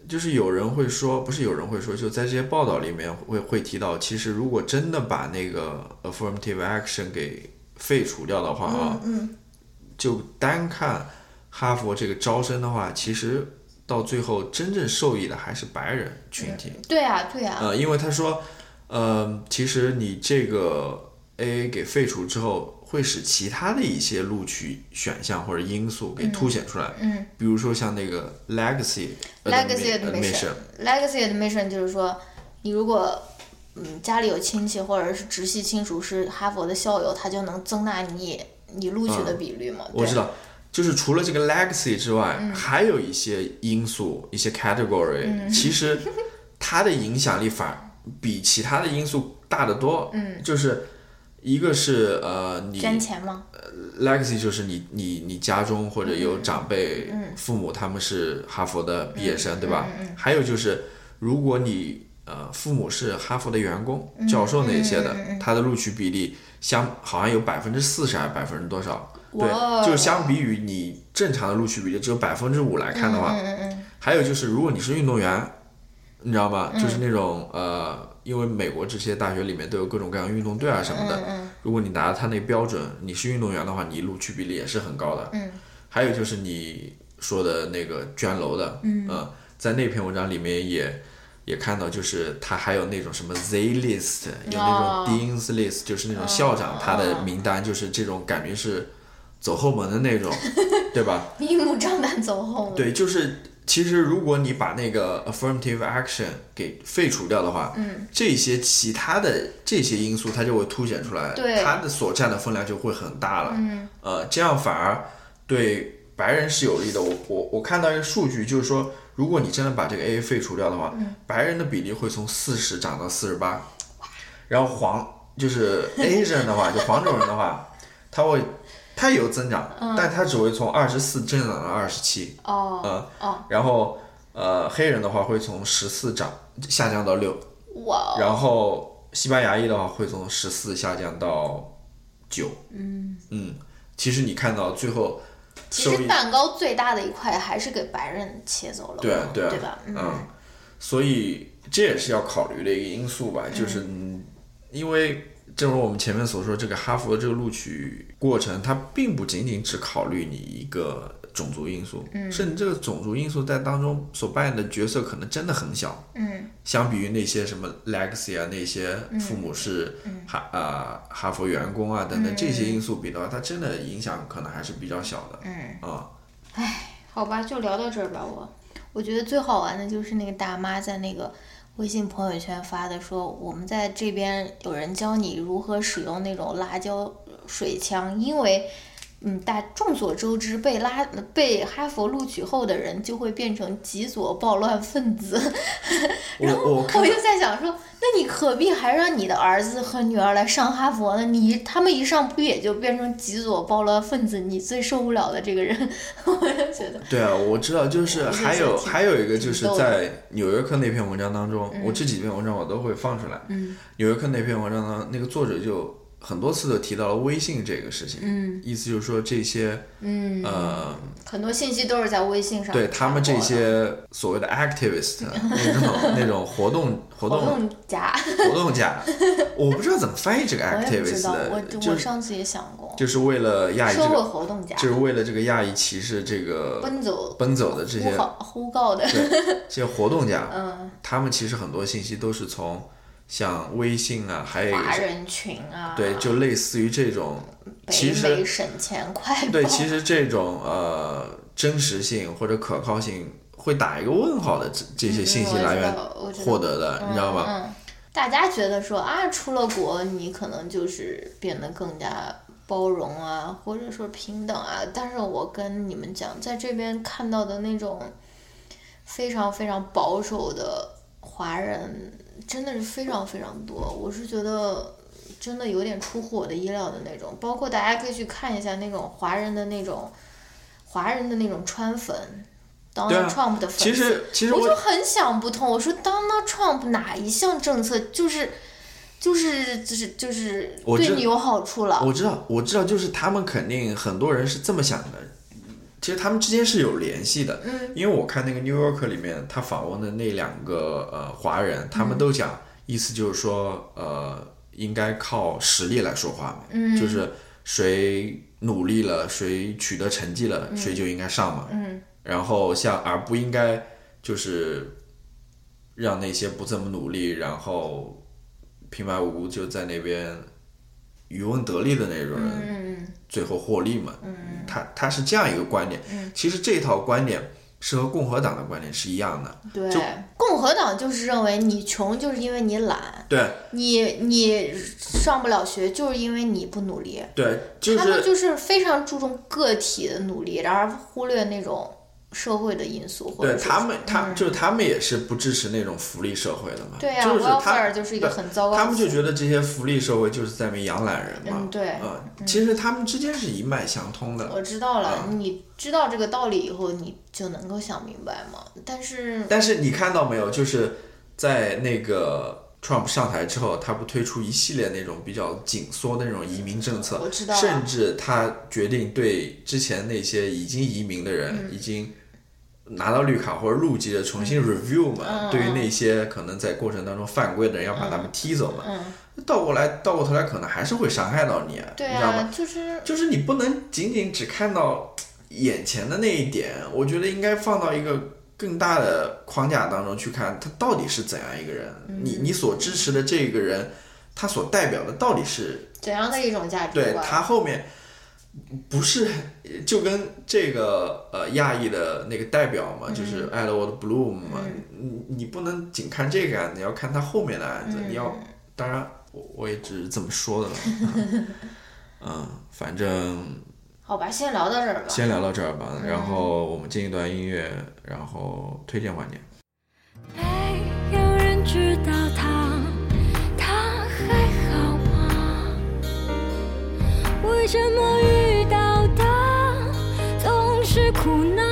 就是有人会说，不是有人会说，就在这些报道里面会会提到，其实如果真的把那个 affirmative action 给废除掉的话啊，
嗯，
就单看哈佛这个招生的话，其实到最后真正受益的还是白人群体。
对啊，对啊。
呃，因为他说。呃，其实你这个 AA 给废除之后，会使其他的一些录取选项或者因素给凸显出来。
嗯，
比如说像那个 legacy
legacy
admission，legacy
admission 就是说，你如果嗯家里有亲戚或者是直系亲属是哈佛的校友，他就能增大你你录取的比率嘛。
我知道，就是除了这个 legacy 之外，还有一些因素，一些 category，其实它的影响力反。比其他的因素大得多，
嗯，
就是一个是呃，你
捐钱吗？
呃，legacy 就是你你你家中或者有长辈，父母他们是哈佛的毕业生，对吧？还有就是如果你呃父母是哈佛的员工、教授那些的，他的录取比例相好像有百分之四十还是百分之多少？对，就是相比于你正常的录取比例只有百分之五来看的话，还有就是如果你是运动员。你知道吗？就是那种呃，因为美国这些大学里面都有各种各样运动队啊什么的。如果你达到他那标准，你是运动员的话，你录取比例也是很高的。
嗯。
还有就是你说的那个捐楼的，嗯，在那篇文章里面也也看到，就是他还有那种什么 Z list，有那种 Dean's list，就是那种校长他的名单，就是这种感觉是走后门的那种，[laughs] 对吧？
明目张胆走后门。
对，就是。其实，如果你把那个 affirmative action 给废除掉的话，
嗯，
这些其他的这些因素它就会凸显出来，
对，
它的所占的分量就会很大了，
嗯，
呃，这样反而对白人是有利的。我我我看到一个数据，就是说，如果你真的把这个 A A 废除掉的话，
嗯，
白人的比例会从四十涨到四十八，然后黄就是 Asian 的话，就黄种人的话，[laughs] 他会。它有增长，但它只会从二十四增长到二十七。
哦，
嗯，然后呃，黑人的话会从十四涨下降到六。
哇。
然后西班牙裔的话会从十四下降到九。
嗯
嗯，其实你看到最后，
其实蛋糕最大的一块还是给白人切走了。
对对
对吧？
嗯，所以这也是要考虑的一个因素吧，就是因为。正如我们前面所说，这个哈佛的这个录取过程，它并不仅仅只考虑你一个种族因素，
嗯，
甚至这个种族因素在当中所扮演的角色可能真的很小，
嗯，
相比于那些什么 legacy 啊，那些父母是哈啊哈佛员工啊等等这些因素比的话，它真的影响可能还是比较小的，
嗯。
啊，
唉，好吧，就聊到这儿吧，我。我觉得最好玩的就是那个大妈在那个。微信朋友圈发的说，我们在这边有人教你如何使用那种辣椒水枪，因为。嗯，大众所周知，被拉被哈佛录取后的人就会变成极左暴乱分子。[laughs] 然后我就在想说，那你何必还让你的儿子和女儿来上哈佛呢？你他们一上不也就变成极左暴乱分子？你最受不了的这个人，[laughs] 我就觉得。
对啊，我知道，就是还有还有一个就是在《纽约客》那篇文章当中，我这几篇文章我都会放出来。
嗯。
纽约客那篇文章呢，那个作者就。很多次都提到了微信这个事情，
嗯，
意思就是说这些，
嗯，
呃，
很多信息都是在微信上，
对他们这些所谓的 activist [laughs] 那种那种活动
活
动
家
活动家，我不知道怎么翻译这个 activist
的，我我上次也想过，
就是为了亚裔这个
活动家，
就是为了这个亚裔歧视这个
奔走。
奔走的这些
呼告的。
这些活动家，[laughs]
嗯，
他们其实很多信息都是从。像微信啊，还有
华人群啊，
对，就类似于这种，其实
省钱快
对，其实这种呃真实性或者可靠性会打一个问号的这这些信息来源获得的，你知道
吧？嗯，大家觉得说啊，出了国你可能就是变得更加包容啊，或者说平等啊，但是我跟你们讲，在这边看到的那种非常非常保守的华人。真的是非常非常多，我是觉得真的有点出乎我的意料的那种。包括大家可以去看一下那种华人的那种华人的那种川粉，Donald Trump 的粉丝。
其实其实
我就很想不通，我说 Donald Trump 哪一项政策就是就是就是就是对你有好处了？
我知道，我知道，就是他们肯定很多人是这么想的。其实他们之间是有联系的，因为我看那个《New Yorker》里面他访问的那两个呃华人，他们都讲，意思就是说，呃，应该靠实力来说话嘛，就是谁努力了，谁取得成绩了，谁就应该上嘛，然后像而不应该就是让那些不怎么努力，然后平白无故就在那边。渔翁得利的那种人，最后获利嘛？他他是这样一个观点。其实这套观点是和共和党的观点是一样的。
对，共和党就是认为你穷就是因为你懒。
对，
你你上不了学就是因为你不努力。
对，他
们就是非常注重个体的努力，然而忽略那种。社会的因素，
对他们，他就是他们也是不支持那种福利社会的嘛。
对呀
，welfare
就是一个很糟糕。
他们就觉得这些福利社会就是在那养懒人嘛。
嗯，对。
嗯，其实他们之间是一脉相通的。
我知道了，你知道这个道理以后，你就能够想明白嘛。但是，
但是你看到没有？就是在那个 Trump 上台之后，他不推出一系列那种比较紧缩的那种移民政策，
我知道。
甚至他决定对之前那些已经移民的人，已经。拿到绿卡或者入籍的重新 review 嘛，对于那些可能在过程当中犯规的人，要把他们踢走嘛。倒过来，倒过头来，可能还是会伤害到你，你知道吗？
就是
就是你不能仅仅只看到眼前的那一点，我觉得应该放到一个更大的框架当中去看，他到底是怎样一个人？你你所支持的这个人，他所代表的到底是
怎样的一种价值
观？对他后面。不是，就跟这个呃亚裔的那个代表嘛，就是 Edward Bloom 嘛，你你不能仅看这个案子，你要看他后面的案子。你要，当然我我也只是这么说的了。[laughs] 嗯，反正
好吧，先聊到这儿吧。
先聊到这儿吧，然后我们进一段音乐，然后推荐环节。
没有人知道，他为什么遇到的总是苦难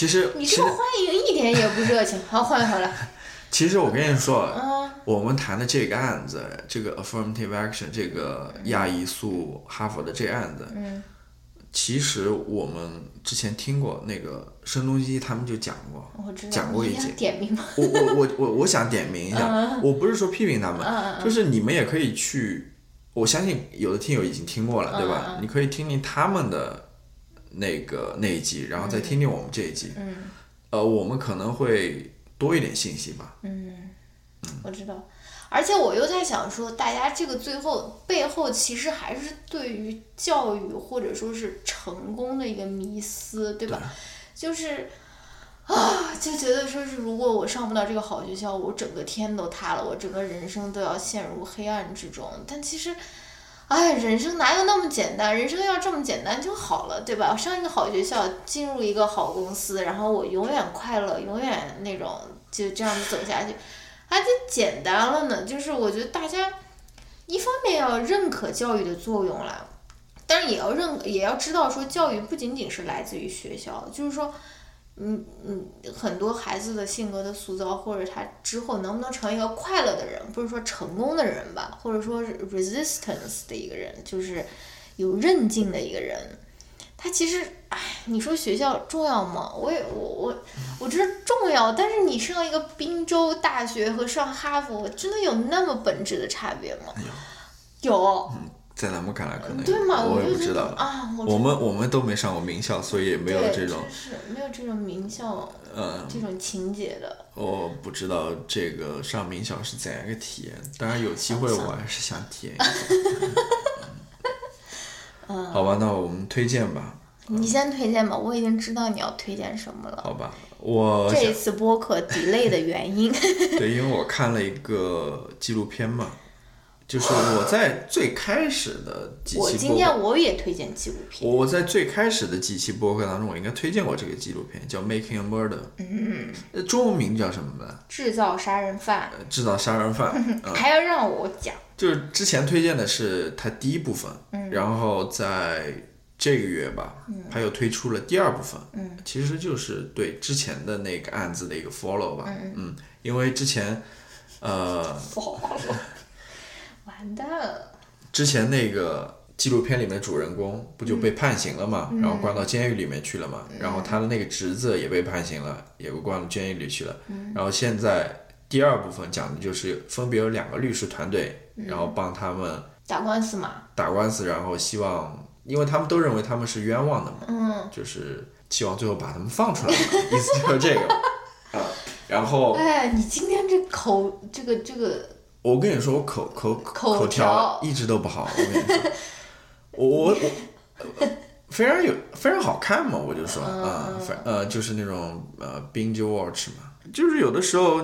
其实
你这个欢迎一点也不热情。好，换回来。[laughs]
其实我跟你说，我们谈的这个案子，这个 affirmative action，这个亚裔诉哈佛的这个案子，
嗯，
其实我们之前听过那个声东击西，他们就讲过。讲过一集。
点名吗？
我我我我我想点名一下，我不是说批评他们，就是你们也可以去，我相信有的听友已经听过了，对吧？你可以听听他们的那个那一集，然后再听听我们这一集。
嗯。
呃，我们可能会。多一点信息吧。
嗯，我知道，而且我又在想说，大家这个最后背后其实还是对于教育或者说是成功的一个迷思，对吧？就是啊，就觉得说是如果我上不到这个好学校，我整个天都塌了，我整个人生都要陷入黑暗之中。但其实，哎，人生哪有那么简单？人生要这么简单就好了，对吧？上一个好学校，进入一个好公司，然后我永远快乐，永远那种。就这样子走下去，还就简单了呢。就是我觉得大家一方面要认可教育的作用啦，但是也要认，也要知道说教育不仅仅是来自于学校，就是说，嗯嗯，很多孩子的性格的塑造，或者他之后能不能成为一个快乐的人，不是说成功的人吧，或者说 resistance 的一个人，就是有韧劲的一个人。他其实，哎，你说学校重要吗？我也我我我觉得重要，但是你上一个宾州大学和上哈佛，真的有那么本质的差别吗？有。有。
在咱们看来可能。
对吗？
我也不知道
啊。
我们我们都没上过名校，所以也没有这种。
是没有这种名校，嗯，这种情节的。
我不知道这个上名校是怎样一个体验，当然有机会我还是想体验一下。[laughs] 好吧，那我们推荐吧。
你先推荐吧，我已经知道你要推荐什么了。
好吧，我
这次播客 delay 的原因。[laughs]
对，因为我看了一个纪录片嘛，就是我在最开始的几期
我今天我也推荐纪录片。
我在最开始的几期播客当中，我应该推荐过这个纪录片，叫《Making a Murder》。
嗯。
中文名叫什么呢？
制造杀人犯。
制造杀人犯。[laughs]
还要让我讲。
就是之前推荐的是它第一部分，嗯然后在这个月吧，它又推出了第二部分，嗯其实就是对之前的那个案子的一个 follow 吧，嗯，因为之前，呃，
完
之前那个纪录片里面的主人公不就被判刑了嘛，然后关到监狱里面去了嘛，然后他的那个侄子也被判刑了，也被关到监狱里去了，然后现在。第二部分讲的就是分别有两个律师团队，然后帮他们
打官司嘛，
打官司，然后希望，因为他们都认为他们是冤枉的嘛，
嗯，
就是希望最后把他们放出来，意思就是这个。啊。[laughs] 然后，
哎，你今天这口，这个这个，
我跟你说，我口口口条一直都不好，我跟你说，我我我非常有非常好看嘛，我就说啊，反呃就是那种呃 binge watch 嘛，就是有的时候。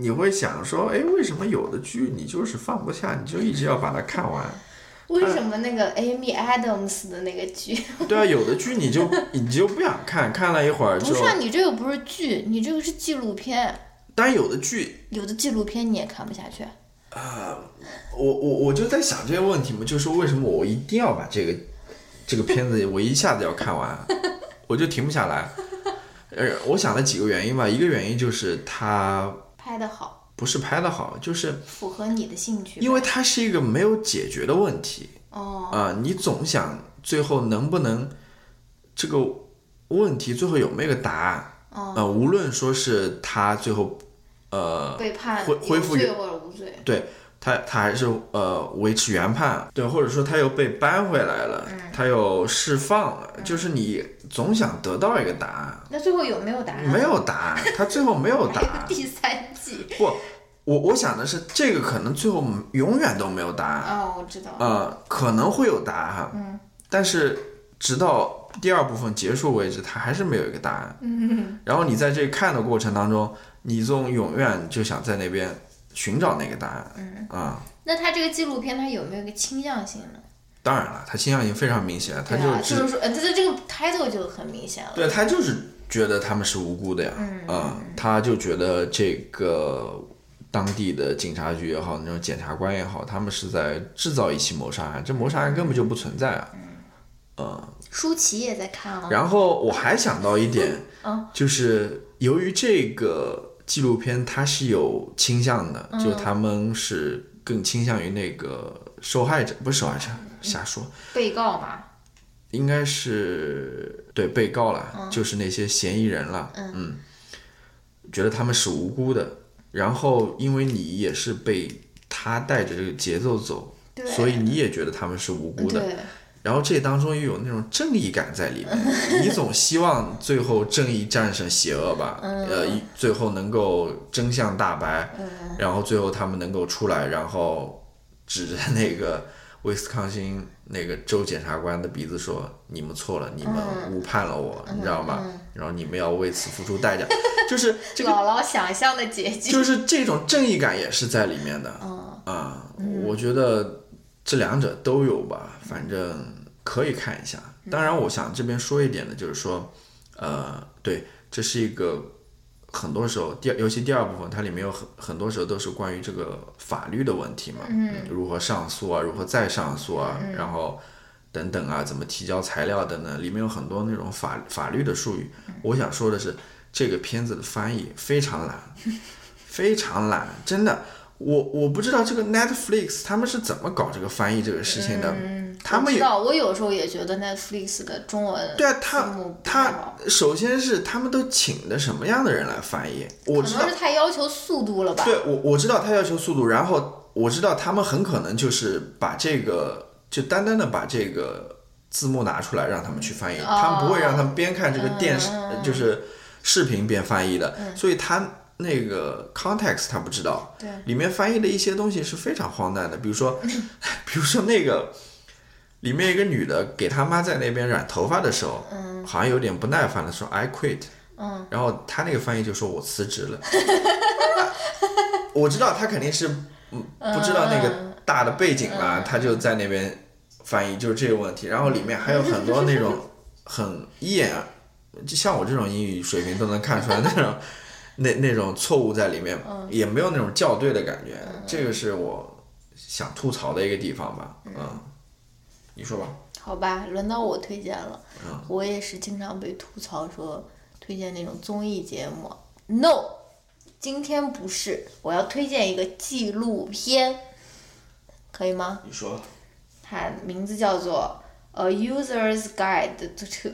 你会想说，哎，为什么有的剧你就是放不下，你就一直要把它看完？[laughs]
为什么那个 Amy Adams 的那个剧？
对啊，有的剧你就 [laughs] 你就不想看，看了一会儿就。
不是，你这个不是剧，你这个是纪录片。
但有的剧，
有的纪录片你也看不下去。
啊，我我我就在想这些问题嘛，就是为什么我一定要把这个这个片子我一下子要看完，我就停不下来。呃，我想了几个原因吧，一个原因就是它。
拍的好，
不是拍的好，就是
符合你的兴趣。
因为它是一个没有解决的问题
哦
啊，你总想最后能不能这个问题最后有没有个答案啊？无论说是他最后呃
被判
恢恢复
无罪，
对他他还是呃维持原判，对，或者说他又被搬回来了，他又释放了，就是你。总想得到一个答案，
那最后有没有答案？
没有答案，他最后没有 [laughs] 答案。
第三季
不，我我想的是这个可能最后永远都没有答案。
哦，我知道。
呃，可能会有答案，
嗯，
但是直到第二部分结束为止，他还是没有一个答案。
嗯，
然后你在这看的过程当中，你总永远就想在那边寻找那个答案。
嗯
啊，
那他这个纪录片他有没有一个倾向性呢？
当然了，他倾向性非常明显，他就
就是说，呃，他的这个 title 就很明显了。
对他就是觉得他们是无辜的呀，啊，他就觉得这个当地的警察局也好，那种检察官也好，他们是在制造一起谋杀案，这谋杀案根本就不存在啊，嗯。
舒淇也在看啊。
然后我还想到一点，
嗯
就是由于这个纪录片它是有倾向的，
嗯。
就他们是更倾向于那个受害者，不是受害者，瞎说，
被告嘛，
应该是对被告了，
嗯。
就是那些嫌疑人了，嗯，觉得他们是无辜的，然后因为你也是被他带着这个节奏走，
对。
所以你也觉得他们是无辜的，
对，
然后这当中又有那种正义感在里面，[laughs] 你总希望最后正义战胜邪恶吧，呃，一最后能够真相大白，然后最后他们能够出来，然后指着那个威斯康星那个州检察官的鼻子说：“你们错了，你们误判了我，你知道吗？然后你们要为此付出代价。[laughs] ”就是这个
姥姥想象的结局。
就是这种正义感也是在里面的。啊，我觉得这两者都有吧，反正可以看一下。当然，我想这边说一点的就是说，呃，对，这是一个很多时候第二，尤其第二部分，它里面有很很多时候都是关于这个法律的问题嘛，嗯，如何上诉啊，如何再上诉啊，然后。等等啊，怎么提交材料等等，里面有很多那种法法律的术语。我想说的是，这个片子的翻译非常懒，[laughs] 非常懒，真的。我我不知道这个 Netflix 他们是怎么搞这个翻译这个事情的。他们也
我知道，我有时候也觉得 Netflix 的中文
对啊，他他首先是他们都请的什么样的人来翻译？我知道
是太要求速度了吧？
对，我我知道他要求速度，然后我知道他们很可能就是把这个就单单的把这个字幕拿出来让他们去翻译，他们不会让他们边看这个电视、就是视频边翻译的，所以他那个 context 他不知道，
对
里面翻译的一些东西是非常荒诞的，比如说 [laughs] 比如说那个。里面一个女的给她妈在那边染头发的时候，好像有点不耐烦的说 “I quit”，嗯，然后她那个翻译就说我辞职了。我知道她肯定是嗯不知道那个大的背景嘛，她就在那边翻译就是这个问题。然后里面还有很多那种很一眼就像我这种英语水平都能看出来那种那那种错误在里面，也没有那种校对的感觉。这个是我想吐槽的一个地方吧，嗯。你说吧。
好吧，轮到我推荐了。
嗯
我也是经常被吐槽说推荐那种综艺节目。No，今天不是，我要推荐一个纪录片，可以吗？
你说。
它名字叫做《A User's Guide to [laughs]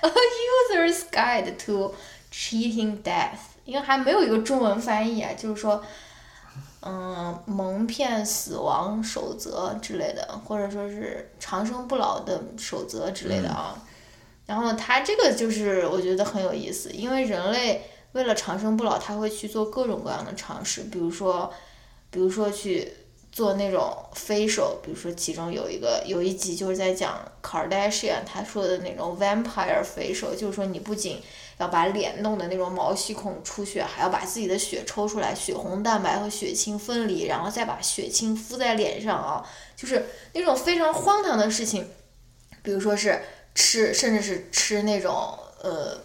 A User's Guide to Cheating Death》，因为还没有一个中文翻译啊，就是说。嗯，蒙骗死亡守则之类的，或者说是长生不老的守则之类的啊。然后它这个就是我觉得很有意思，因为人类为了长生不老，他会去做各种各样的尝试，比如说，比如说去做那种 facial，比如说其中有一个有一集就是在讲 Kardashian 他说的那种 vampire facial，就是说你不仅要把脸弄得那种毛细孔出血，还要把自己的血抽出来，血红蛋白和血清分离，然后再把血清敷在脸上啊，就是那种非常荒唐的事情。比如说是吃，甚至是吃那种呃，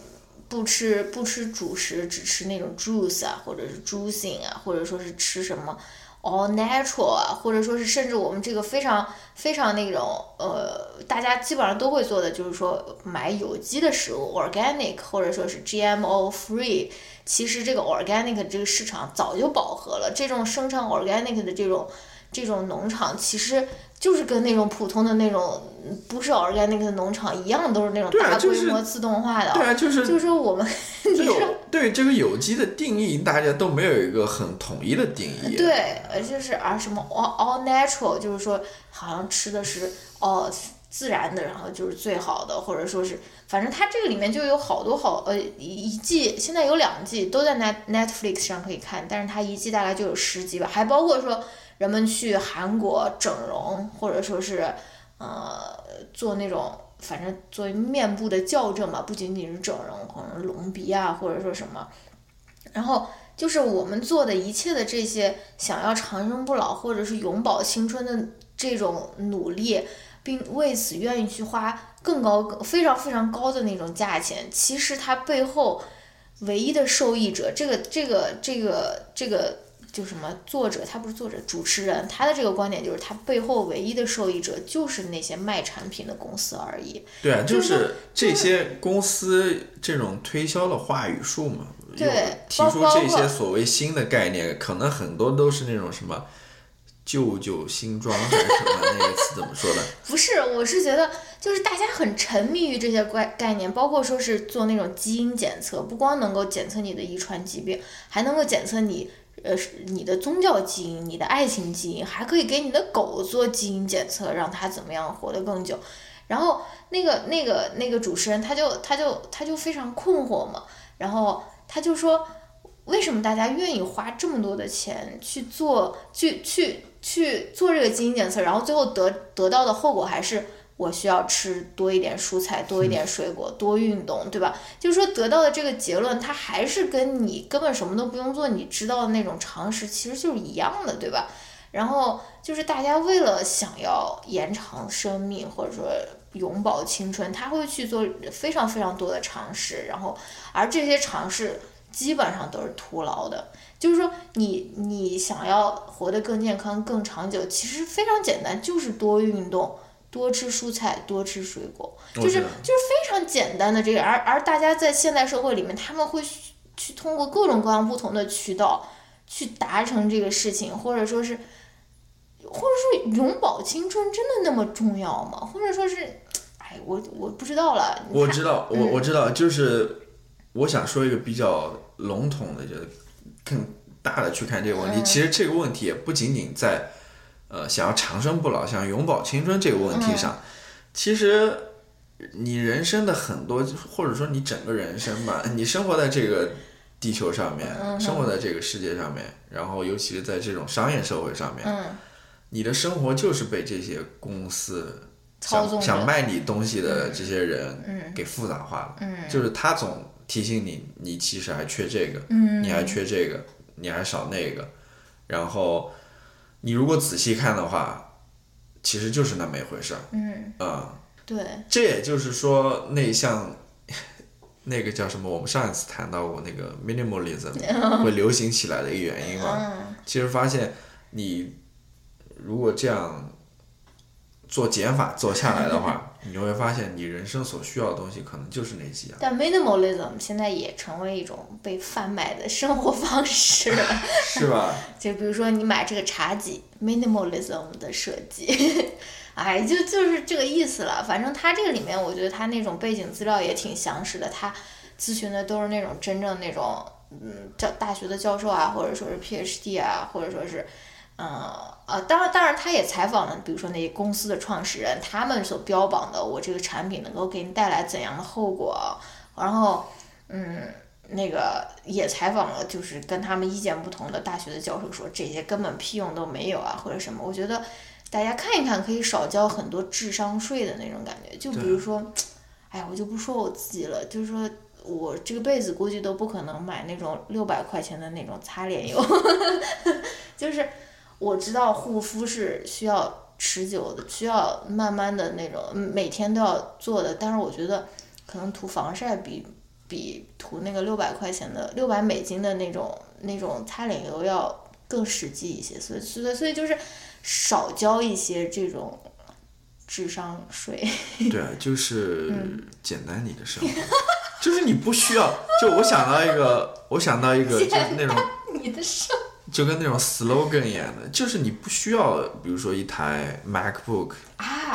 不吃不吃主食，只吃那种 juice 啊，或者是 juicing 啊，或者说是吃什么 all natural 啊，或者说是甚至我们这个非常非常那种呃，大家基本上都会做的，就是说买有机的食物 organic，或者说是 GMO free。其实这个 organic 这个市场早就饱和了，这种生产 organic 的这种这种农场其实。就是跟那种普通的那种不是 organic 的农场一样，都是那种大规模自动化的。
对啊，就是
就是我们，[laughs] 你说
对这个有机的定义，大家都没有一个很统一的定义。
对，就是啊什么 all all natural，就是说好像吃的是哦自然的，然后就是最好的，或者说是反正它这个里面就有好多好呃一季，现在有两季都在 net Netflix 上可以看，但是它一季大概就有十集吧，还包括说。人们去韩国整容，或者说是，呃，做那种反正做面部的校正嘛，不仅仅是整容，可能隆鼻啊，或者说什么。然后就是我们做的一切的这些想要长生不老或者是永葆青春的这种努力，并为此愿意去花更高、非常非常高的那种价钱，其实它背后唯一的受益者，这个、这个、这个、这个。就什么作者，他不是作者，主持人，他的这个观点就是，他背后唯一的受益者就是那些卖产品的公司而已。
对啊，
就
就是这些公司这种推销的话语术嘛，
对
提出这些所谓新的概念，可能很多都是那种什么旧旧新装还是什么那个词怎么说的？[laughs]
不是，我是觉得就是大家很沉迷于这些概概念，包括说是做那种基因检测，不光能够检测你的遗传疾病，还能够检测你呃你的宗教基因、你的爱情基因，还可以给你的狗做基因检测，让它怎么样活得更久。然后那个那个那个主持人他就他就他就非常困惑嘛，然后他就说。为什么大家愿意花这么多的钱去做去去去做这个基因检测，然后最后得得到的后果还是我需要吃多一点蔬菜，多一点水果，多运动，对吧？就是说得到的这个结论，它还是跟你根本什么都不用做，你知道的那种常识其实就是一样的，对吧？然后就是大家为了想要延长生命，或者说永葆青春，他会去做非常非常多的尝试，然后而这些尝试。基本上都是徒劳的，就是说你你想要活得更健康、更长久，其实非常简单，就是多运动、多吃蔬菜、多吃水果，就是就是非常简单的这个。而而大家在现代社会里面，他们会去通过各种各样不同的渠道去达成这个事情，或者说是，或者说永葆青春真的那么重要吗？或者说是，哎，我我不知道了。
我知道，我我知道，就是我想说一个比较。笼统的，就是更大的去看这个问题。其实这个问题也不仅仅在，呃，想要长生不老、想永葆青春这个问题上。其实你人生的很多，或者说你整个人生吧，你生活在这个地球上面，生活在这个世界上面，然后尤其是在这种商业社会上面，你的生活就是被这些公司想想卖你东西的这些人给复杂化了。就是他总。提醒你，你其实还缺这个，你还缺这个，你还少那个。然后，你如果仔细看的话，其实就是那么一回事儿。
嗯。
啊。
对。
这也就是说，那像那个叫什么？我们上一次谈到过那个 minimalism [laughs] 会流行起来的一个原因嘛？
嗯。
其实发现，你如果这样做减法做下来的话。[laughs] 你会发现，你人生所需要的东西可能就是那几样。
但 minimalism 现在也成为一种被贩卖的生活方式了，[laughs]
是吧？[laughs]
就比如说你买这个茶几，minimalism 的设计，哎，就就是这个意思了。反正他这个里面，我觉得他那种背景资料也挺详实的。他咨询的都是那种真正那种，嗯，教大学的教授啊，或者说是 PhD 啊，或者说是。嗯呃，当然，当然，他也采访了，比如说那些公司的创始人，他们所标榜的我这个产品能够给你带来怎样的后果，然后，嗯，那个也采访了，就是跟他们意见不同的大学的教授说这些根本屁用都没有啊，或者什么。我觉得大家看一看，可以少交很多智商税的那种感觉。就比如说，哎，我就不说我自己了，就是说我这个辈子估计都不可能买那种六百块钱的那种擦脸油，[laughs] 就是。我知道护肤是需要持久的，需要慢慢的那种，每天都要做的。但是我觉得，可能涂防晒比比涂那个六百块钱的六百美金的那种那种擦脸油要更实际一些。所以，所以，所以就是少交一些这种智商税。
对啊，就是简单你的生活，就是你不需要。就我想到一个，我想到一个，就是那种 [laughs]
你的生。
就跟那种 slogan 一样的，就是你不需要，比如说一台 MacBook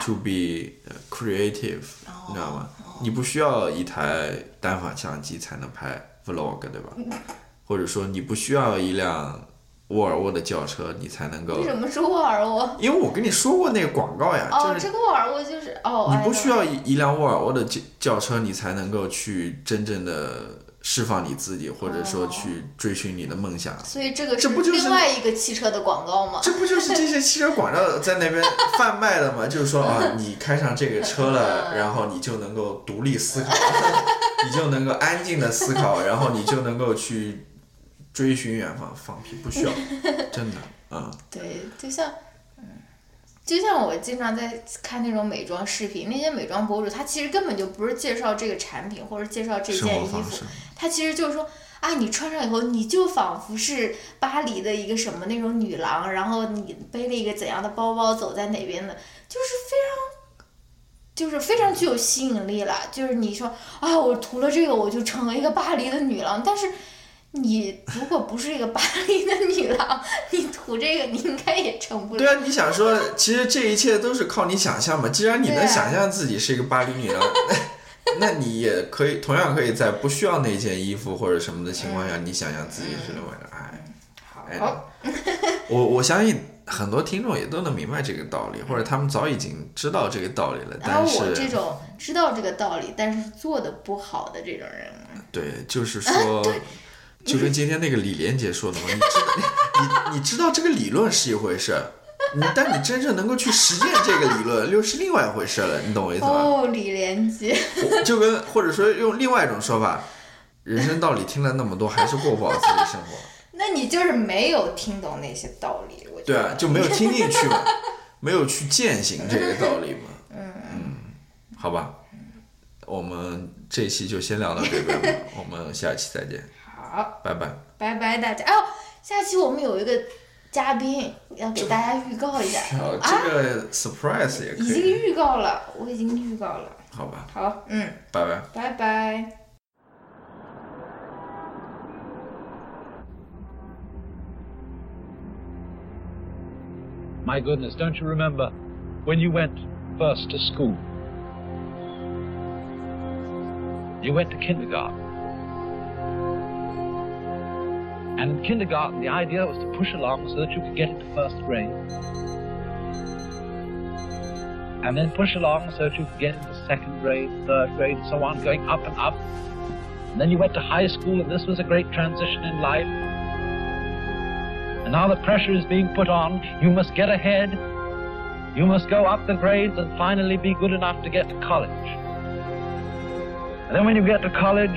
to be creative，你知道吗？你不需要一台单反相机才能拍 vlog，对吧？[laughs] 或者说你不需要一辆沃尔沃的轿车，你才能够。
为什么是沃尔沃？
因为我跟你说过那个广告呀，
哦，这个沃尔沃就是哦。
你不需要一一辆沃尔沃的轿轿车，你才能够去真正的。释放你自己，或者说去追寻你的梦想。
所以这个
这不就是
另外一个汽车的广告吗？
这不就是这些汽车广告在那边贩卖的吗？[laughs] 就是说啊，你开上这个车了，然后你就能够独立思考，[laughs] 你就能够安静的思考，[laughs] 然后你就能够去追寻远方。放屁，不需要，真的，嗯。
对，就像。就像我经常在看那种美妆视频，那些美妆博主他其实根本就不是介绍这个产品或者介绍这件衣服，他其实就是说啊，你穿上以后，你就仿佛是巴黎的一个什么那种女郎，然后你背了一个怎样的包包，走在哪边的，就是非常，就是非常具有吸引力了。就是你说啊，我涂了这个，我就成为一个巴黎的女郎。但是你如果不是一个巴黎的女郎，[laughs] 你涂这个，你应该也成不了。
对啊，你想说，其实这一切都是靠你想象嘛。既然你能想象自己是一个巴黎女郎。[laughs] 那你也可以同样可以在不需要那件衣服或者什么的情况下，你想象自己是另外的
哎，好，
我我相信很多听众也都能明白这个道理，或者他们早已经知道这个道理了。但是
我这种知道这个道理，但是做的不好的这种人，
对，就是说，就跟今天那个李连杰说的嘛，你知你你知道这个理论是一回事。你但你真正能够去实践这个理论，又是另外一回事了，你懂我意思吗？
哦，李连杰，[laughs]
就跟或者说用另外一种说法，人生道理听了那么多，还是过不好自己生活。[laughs]
那你就是没有听懂那些道理，我
对啊，就没有听进去嘛，[laughs] 没有去践行这个道理嘛。嗯嗯，好吧，我们这期就先聊到这边吧，我们下期再见。
好，
拜拜，
拜拜大家。哎呦，下期我们有一个。嘉宾要给大家预告一下
啊，这个 surprise 也可以。
已经预告了，我已经预告了。
好吧。
好，嗯，
拜拜。
拜拜。
My goodness, don't you remember when you went first to school? You went to kindergarten. And in kindergarten, the idea was to push along so that you could get into first grade. And then push along so that you could get into second grade, third grade, and so on, going up and up. And then you went to high school, and this was a great transition in life. And now the pressure is being put on. You must get ahead. You must go up the grades and finally be good enough to get to college. And then when you get to college,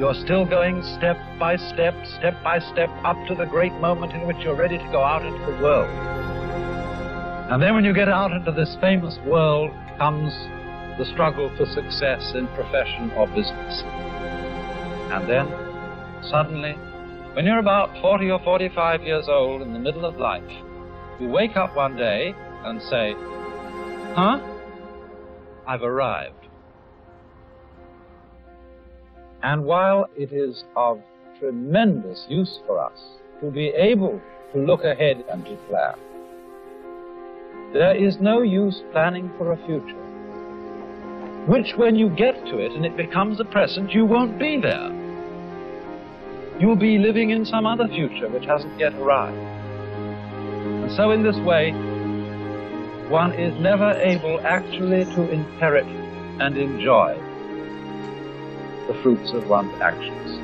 you're still going step by step, step by step, up to the great moment in which you're ready to go out into the world. And then when you get out into this famous world comes the struggle for success in profession or business. And then, suddenly, when you're about 40 or 45 years old in the middle of life, you wake up one day and say, Huh? I've arrived. And while it is of tremendous use for us to be able to look ahead and to plan, there is no use planning for a future, which when you get to it and it becomes a present, you won't be there. You'll be living in some other future which hasn't yet arrived. And so in this way, one is never able actually to inherit and enjoy the fruits of one's actions.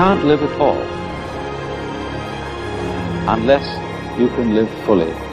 Can't live at all unless you can live fully.